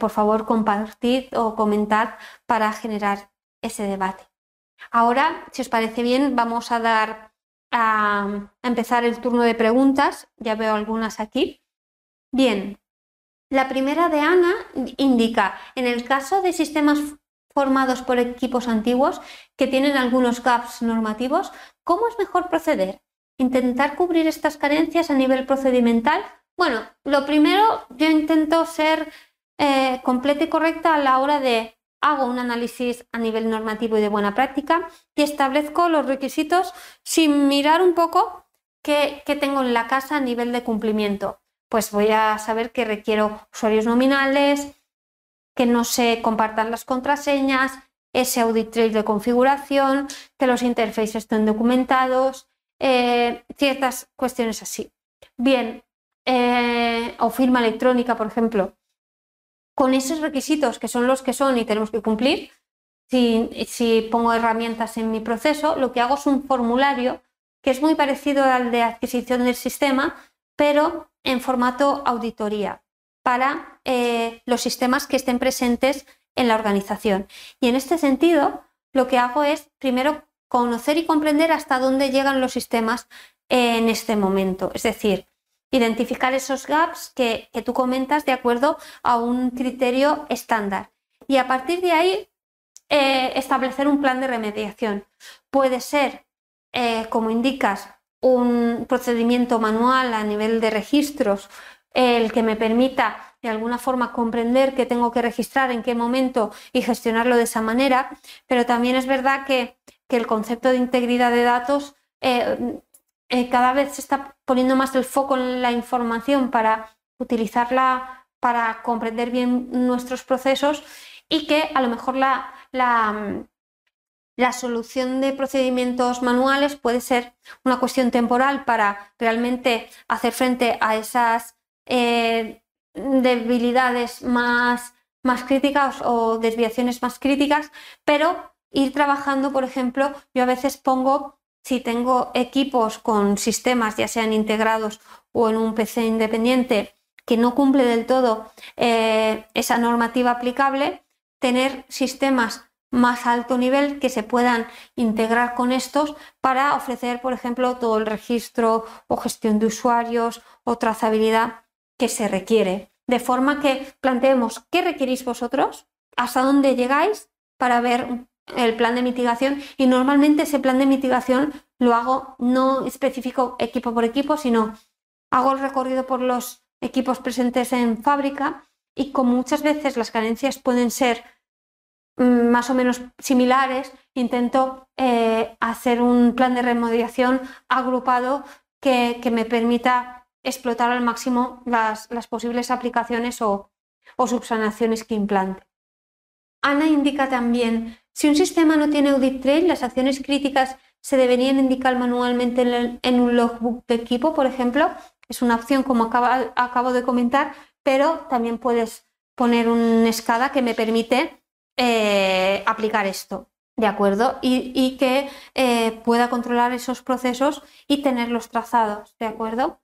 por favor compartid o comentad para generar ese debate. Ahora, si os parece bien, vamos a dar a, empezar el turno de preguntas. Ya veo algunas aquí. Bien, la primera de Ana indica, en el caso de sistemas formados por equipos antiguos que tienen algunos gaps normativos, ¿cómo es mejor proceder? ¿Intentar cubrir estas carencias a nivel procedimental? Bueno, lo primero, yo intento ser eh, completa y correcta a la hora de hago un análisis a nivel normativo y de buena práctica y establezco los requisitos sin mirar un poco qué, tengo en la casa a nivel de cumplimiento. Pues voy a saber que requiero usuarios nominales, que no se compartan las contraseñas, ese audit trail de configuración, que los interfaces estén documentados, eh, ciertas cuestiones así. Bien, eh, o firma electrónica, por ejemplo con esos requisitos que son los que son y tenemos que cumplir, si, pongo herramientas en mi proceso, lo que hago es un formulario que es muy parecido al de adquisición del sistema, pero en formato auditoría para eh, los sistemas que estén presentes en la organización. Y en este sentido, lo que hago es primero conocer y comprender hasta dónde llegan los sistemas en este momento. Es decir, identificar esos gaps que, tú comentas de acuerdo a un criterio estándar. Y a partir de ahí, eh, establecer un plan de remediación. Puede ser, eh, como indicas, un procedimiento manual a nivel de registros, el que me permita de alguna forma comprender qué tengo que registrar, en qué momento y gestionarlo de esa manera, pero también es verdad que, el concepto de integridad de datos eh, eh, cada vez se está poniendo más el foco en la información para utilizarla para comprender bien nuestros procesos y que a lo mejor la, la, solución de procedimientos manuales puede ser una cuestión temporal para realmente hacer frente a esas eh, debilidades más, más críticas o desviaciones más críticas, pero ir trabajando, por ejemplo, yo a veces pongo si tengo equipos con sistemas, ya sean integrados o en un PC independiente, que no cumple del todo eh, esa normativa aplicable, tener sistemas más alto nivel que se puedan integrar con estos para ofrecer, por ejemplo, todo el registro o gestión de usuarios o trazabilidad que se requiere. De forma que planteemos qué requerís vosotros, hasta dónde llegáis para ver el plan de mitigación y normalmente ese plan de mitigación lo hago no específico equipo por equipo, sino hago el recorrido por los equipos presentes en fábrica y como muchas veces las carencias pueden ser mm, más o menos similares, intento eh, hacer un plan de remediación agrupado que, me permita explotar al máximo las, posibles aplicaciones o, o subsanaciones que implante. Ana indica también si un sistema no tiene audit trail, las acciones críticas se deberían indicar manualmente en, un logbook de equipo, por ejemplo. Es una opción como acabo de comentar, pero también puedes poner un SCADA que me permite eh, aplicar esto. ¿De acuerdo? Y, que eh, pueda controlar esos procesos y tenerlos trazados. ¿De acuerdo?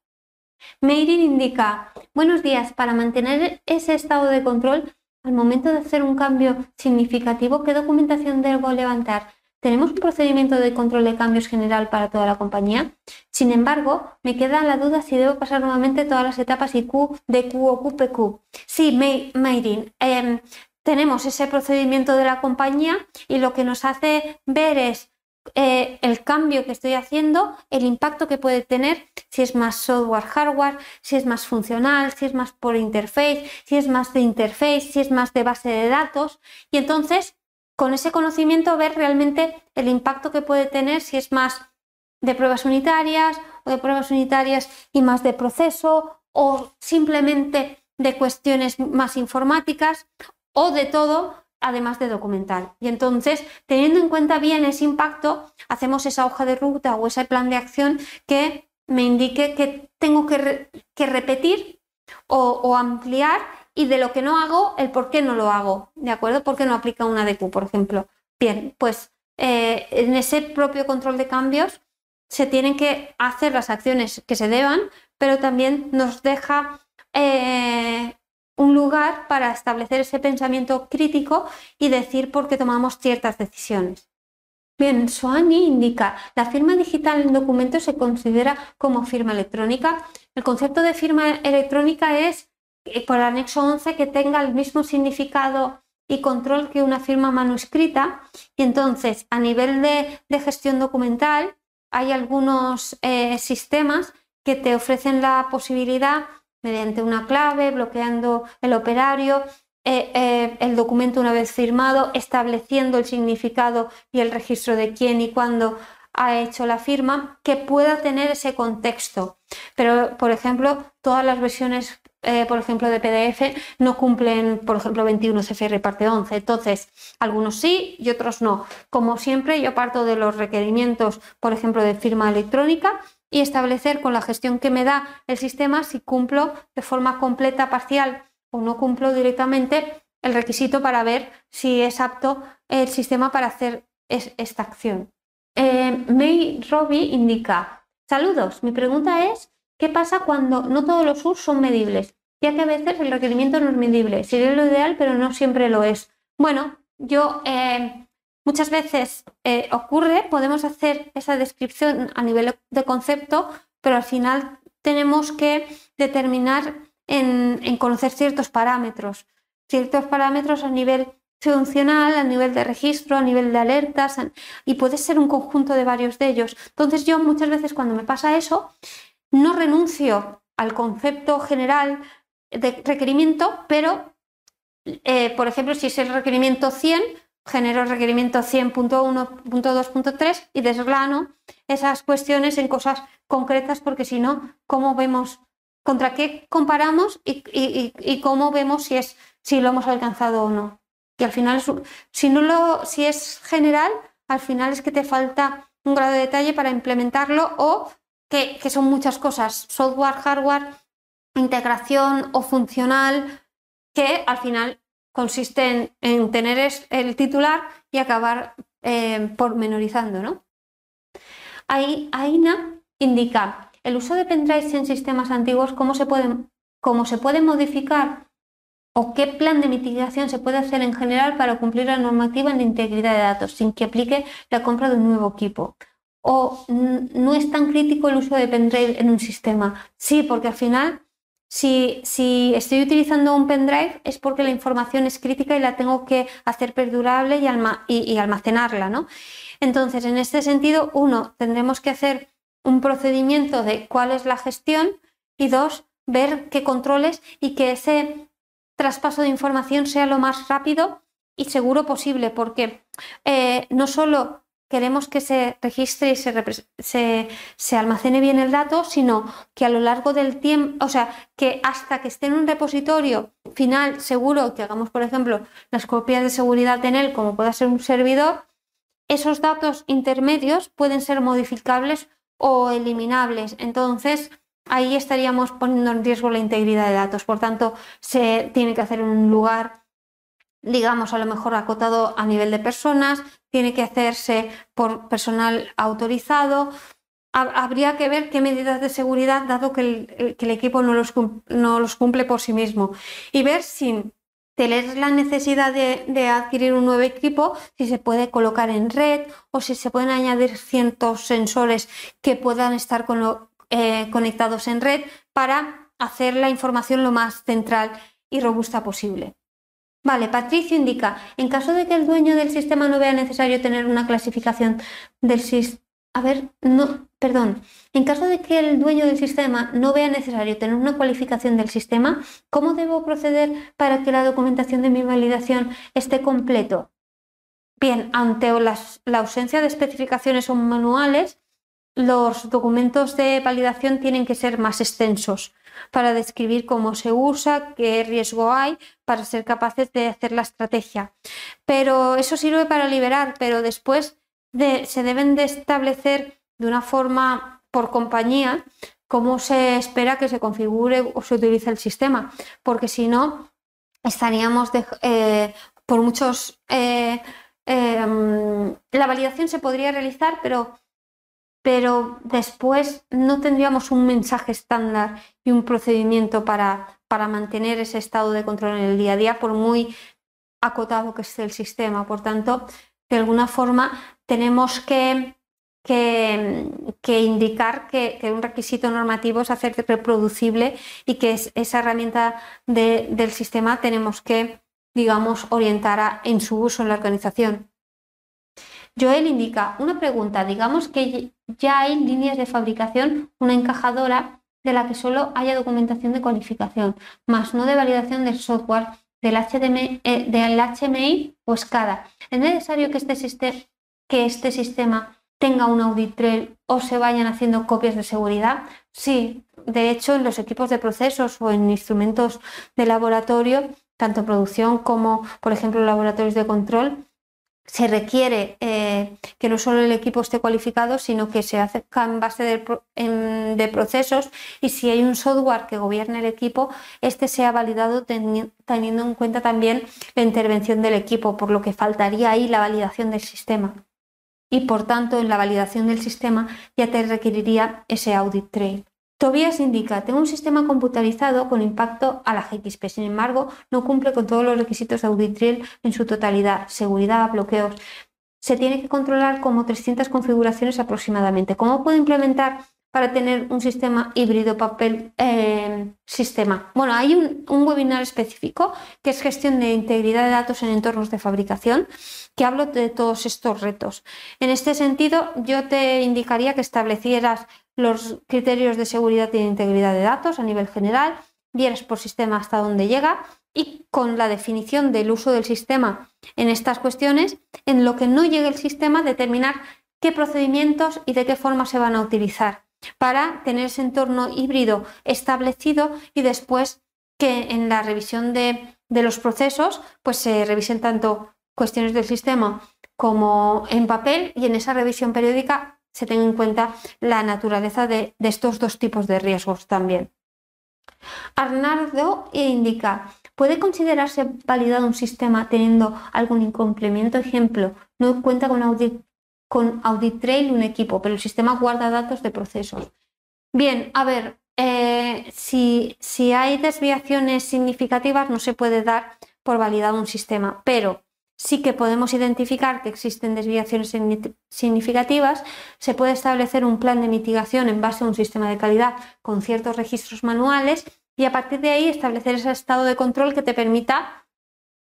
Meirin indica, buenos días, para mantener ese estado de control, al momento de hacer un cambio significativo, ¿qué documentación debo levantar? ¿Tenemos un procedimiento de control de cambios general para toda la compañía? Sin embargo, me queda la duda si debo pasar nuevamente todas las etapas IQ, DQ o QPQ. Sí, Meirin, em, tenemos ese procedimiento de la compañía y lo que nos hace ver es eh, el cambio que estoy haciendo, el impacto que puede tener, si es más software, hardware, si es más funcional, si es más por interface, si es más de interface, si es más de base de datos. Y entonces, con ese conocimiento, ver realmente el impacto que puede tener, si es más de pruebas unitarias o de pruebas unitarias y más de proceso o simplemente de cuestiones más informáticas o de todo, además de documental. Y entonces, teniendo en cuenta bien ese impacto, hacemos esa hoja de ruta o ese plan de acción que me indique que tengo que, repetir o, ampliar y de lo que no hago, el por qué no lo hago, ¿de acuerdo? ¿Por qué no aplica una DQ, por ejemplo? Bien, pues eh, en ese propio control de cambios se tienen que hacer las acciones que se deban, pero también nos deja eh, un lugar para establecer ese pensamiento crítico y decir por qué tomamos ciertas decisiones. Bien, Soani indica, la firma digital en documentos se considera como firma electrónica. El concepto de firma electrónica es, eh, por el anexo 11, que tenga el mismo significado y control que una firma manuscrita. Y entonces, a nivel de, gestión documental, hay algunos eh, sistemas que te ofrecen la posibilidad mediante una clave, bloqueando el operario, eh, eh, el documento una vez firmado, estableciendo el significado y el registro de quién y cuándo ha hecho la firma, que pueda tener ese contexto. Pero, por ejemplo, todas las versiones, eh, por ejemplo, de PDF no cumplen, por ejemplo, 21 CFR parte 11. Entonces, algunos sí y otros no. Como siempre, yo parto de los requerimientos, por ejemplo, de firma electrónica y establecer con la gestión que me da el sistema si cumplo de forma completa, parcial o no cumplo directamente el requisito para ver si es apto el sistema para hacer esta acción. Eh, May Robbie indica, saludos, mi pregunta es, ¿qué pasa cuando no todos los usos son medibles? Ya que a veces el requerimiento no es medible, sería lo ideal, pero no siempre lo es. Bueno, yo eh, Muchas veces eh, ocurre, podemos hacer esa descripción a nivel de concepto, pero al final tenemos que determinar en, conocer ciertos parámetros, ciertos parámetros a nivel funcional, a nivel de registro, a nivel de alertas, y puede ser un conjunto de varios de ellos. Entonces yo muchas veces cuando me pasa eso, no renuncio al concepto general de requerimiento, pero, eh, por ejemplo, si es el requerimiento 100, genero requerimiento 100.1.2.3 y desglano esas cuestiones en cosas concretas porque si no, ¿cómo vemos contra qué comparamos y, cómo vemos si, es, si lo hemos alcanzado o no? Y al final, si, no lo, si es general, al final es que te falta un grado de detalle para implementarlo o que, que son muchas cosas, software, hardware, integración o funcional, que al final consiste en, tener el titular y acabar eh, pormenorizando. ¿no? AINA indica el uso de pendrives en sistemas antiguos, cómo se, puede, cómo se puede modificar o qué plan de mitigación se puede hacer en general para cumplir la normativa de integridad de datos sin que aplique la compra de un nuevo equipo. O no es tan crítico el uso de pendrive en un sistema. Sí, porque al final si, estoy utilizando un pendrive es porque la información es crítica y la tengo que hacer perdurable y, almacenarla, ¿no? Entonces, en este sentido, uno, tendremos que hacer un procedimiento de cuál es la gestión y dos, ver qué controles y que ese traspaso de información sea lo más rápido y seguro posible, porque eh, no solo queremos que se registre y se, almacene bien el dato, sino que a lo largo del tiempo, o sea, que hasta que esté en un repositorio final seguro, que hagamos, por ejemplo, las copias de seguridad en él, como pueda ser un servidor, esos datos intermedios pueden ser modificables o eliminables. Entonces, ahí estaríamos poniendo en riesgo la integridad de datos. Por tanto, se tiene que hacer en un lugar, digamos, a lo mejor acotado a nivel de personas, tiene que hacerse por personal autorizado. Habría que ver qué medidas de seguridad, dado que el, equipo no los, cumple por sí mismo, y ver si tener la necesidad de, adquirir un nuevo equipo, si se puede colocar en red o si se pueden añadir cientos sensores que puedan estar eh, conectados en red para hacer la información lo más central y robusta posible. Vale, Patricio indica, en caso de que el dueño del sistema no vea necesario tener una clasificación del sistema, a ver, no, perdón, en caso de que el dueño del sistema no vea necesario tener una cualificación del sistema, ¿cómo debo proceder para que la documentación de mi validación esté completo? Bien, ante la ausencia de especificaciones o manuales, los documentos de validación tienen que ser más extensos para describir cómo se usa, qué riesgo hay, para ser capaces de hacer la estrategia. Pero eso sirve para liberar, pero después se deben de establecer de una forma por compañía cómo se espera que se configure o se utilice el sistema, porque si no, estaríamos eh, por muchos... Eh, em, la validación se podría realizar, pero, pero después no tendríamos un mensaje estándar y un procedimiento para, para mantener ese estado de control en el día a día, por muy acotado que esté el sistema. Por tanto, de alguna forma tenemos que, que, indicar que, un requisito normativo es hacer reproducible y que esa herramienta del sistema tenemos que, digamos, orientar en su uso en la organización. Joel indica una pregunta, digamos que ya hay líneas de fabricación, una encajadora de la que solo haya documentación de cualificación, más no de validación del software del, eh, del HMI o SCADA. Es necesario que este, sistema, que este sistema tenga un audit trail o se vayan haciendo copias de seguridad. Sí, de hecho, en los equipos de procesos o en instrumentos de laboratorio, tanto producción como, por ejemplo, laboratorios de control, se requiere eh, que no solo el equipo esté cualificado, sino que se hace en base de, procesos y si hay un software que gobierne el equipo, este sea validado teniendo en cuenta también la intervención del equipo, por lo que faltaría ahí la validación del sistema. Y por tanto, en la validación del sistema ya te requeriría ese audit trail. Tobias indica, tengo un sistema computarizado con impacto a la GXP, sin embargo, no cumple con todos los requisitos de Auditriel en su totalidad, seguridad, bloqueos. Se tiene que controlar como 300 configuraciones aproximadamente. ¿Cómo puedo implementar para tener un sistema híbrido papel eh, sistema? Bueno, hay un, un, webinar específico que es gestión de integridad de datos en entornos de fabricación, que hablo de todos estos retos. En este sentido, yo te indicaría que establecieras los criterios de seguridad y de integridad de datos a nivel general, vieras por sistema hasta dónde llega y con la definición del uso del sistema en estas cuestiones, en lo que no llegue el sistema, determinar qué procedimientos y de qué forma se van a utilizar para tener ese entorno híbrido establecido y después que en la revisión de, los procesos pues se revisen tanto cuestiones del sistema como en papel y en esa revisión periódica se tenga en cuenta la naturaleza de, estos dos tipos de riesgos también. Arnardo indica, ¿puede considerarse validado un sistema teniendo algún incumplimiento? Ejemplo, no cuenta con audit, con audit trail un equipo, pero el sistema guarda datos de procesos. Bien, a ver, eh, si, si hay desviaciones significativas no se puede dar por validado un sistema, pero sí que podemos identificar que existen desviaciones significativas, se puede establecer un plan de mitigación en base a un sistema de calidad con ciertos registros manuales y a partir de ahí establecer ese estado de control que te permita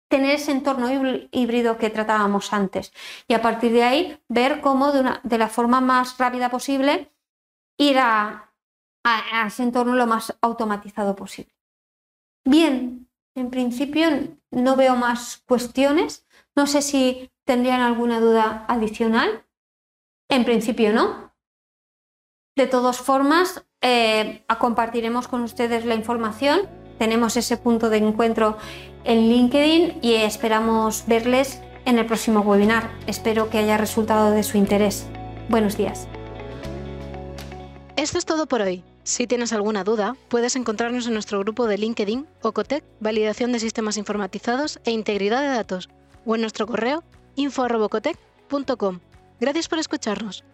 tener ese entorno híbrido que tratábamos antes y a partir de ahí ver cómo de, la forma más rápida posible ir a, a ese entorno lo más automatizado posible. Bien, en principio no veo más cuestiones. No sé si tendrían alguna duda adicional. En principio no. De todas formas, eh, compartiremos con ustedes la información. Tenemos ese punto de encuentro en LinkedIn y esperamos verles en el próximo webinar. Espero que haya resultado de su interés. Buenos días. Esto es todo por hoy. Si tienes alguna duda, puedes encontrarnos en nuestro grupo de LinkedIn Ocotec, Validación de Sistemas Informatizados e Integridad de Datos, o en nuestro correo info.ocotec.com. Gracias por escucharnos.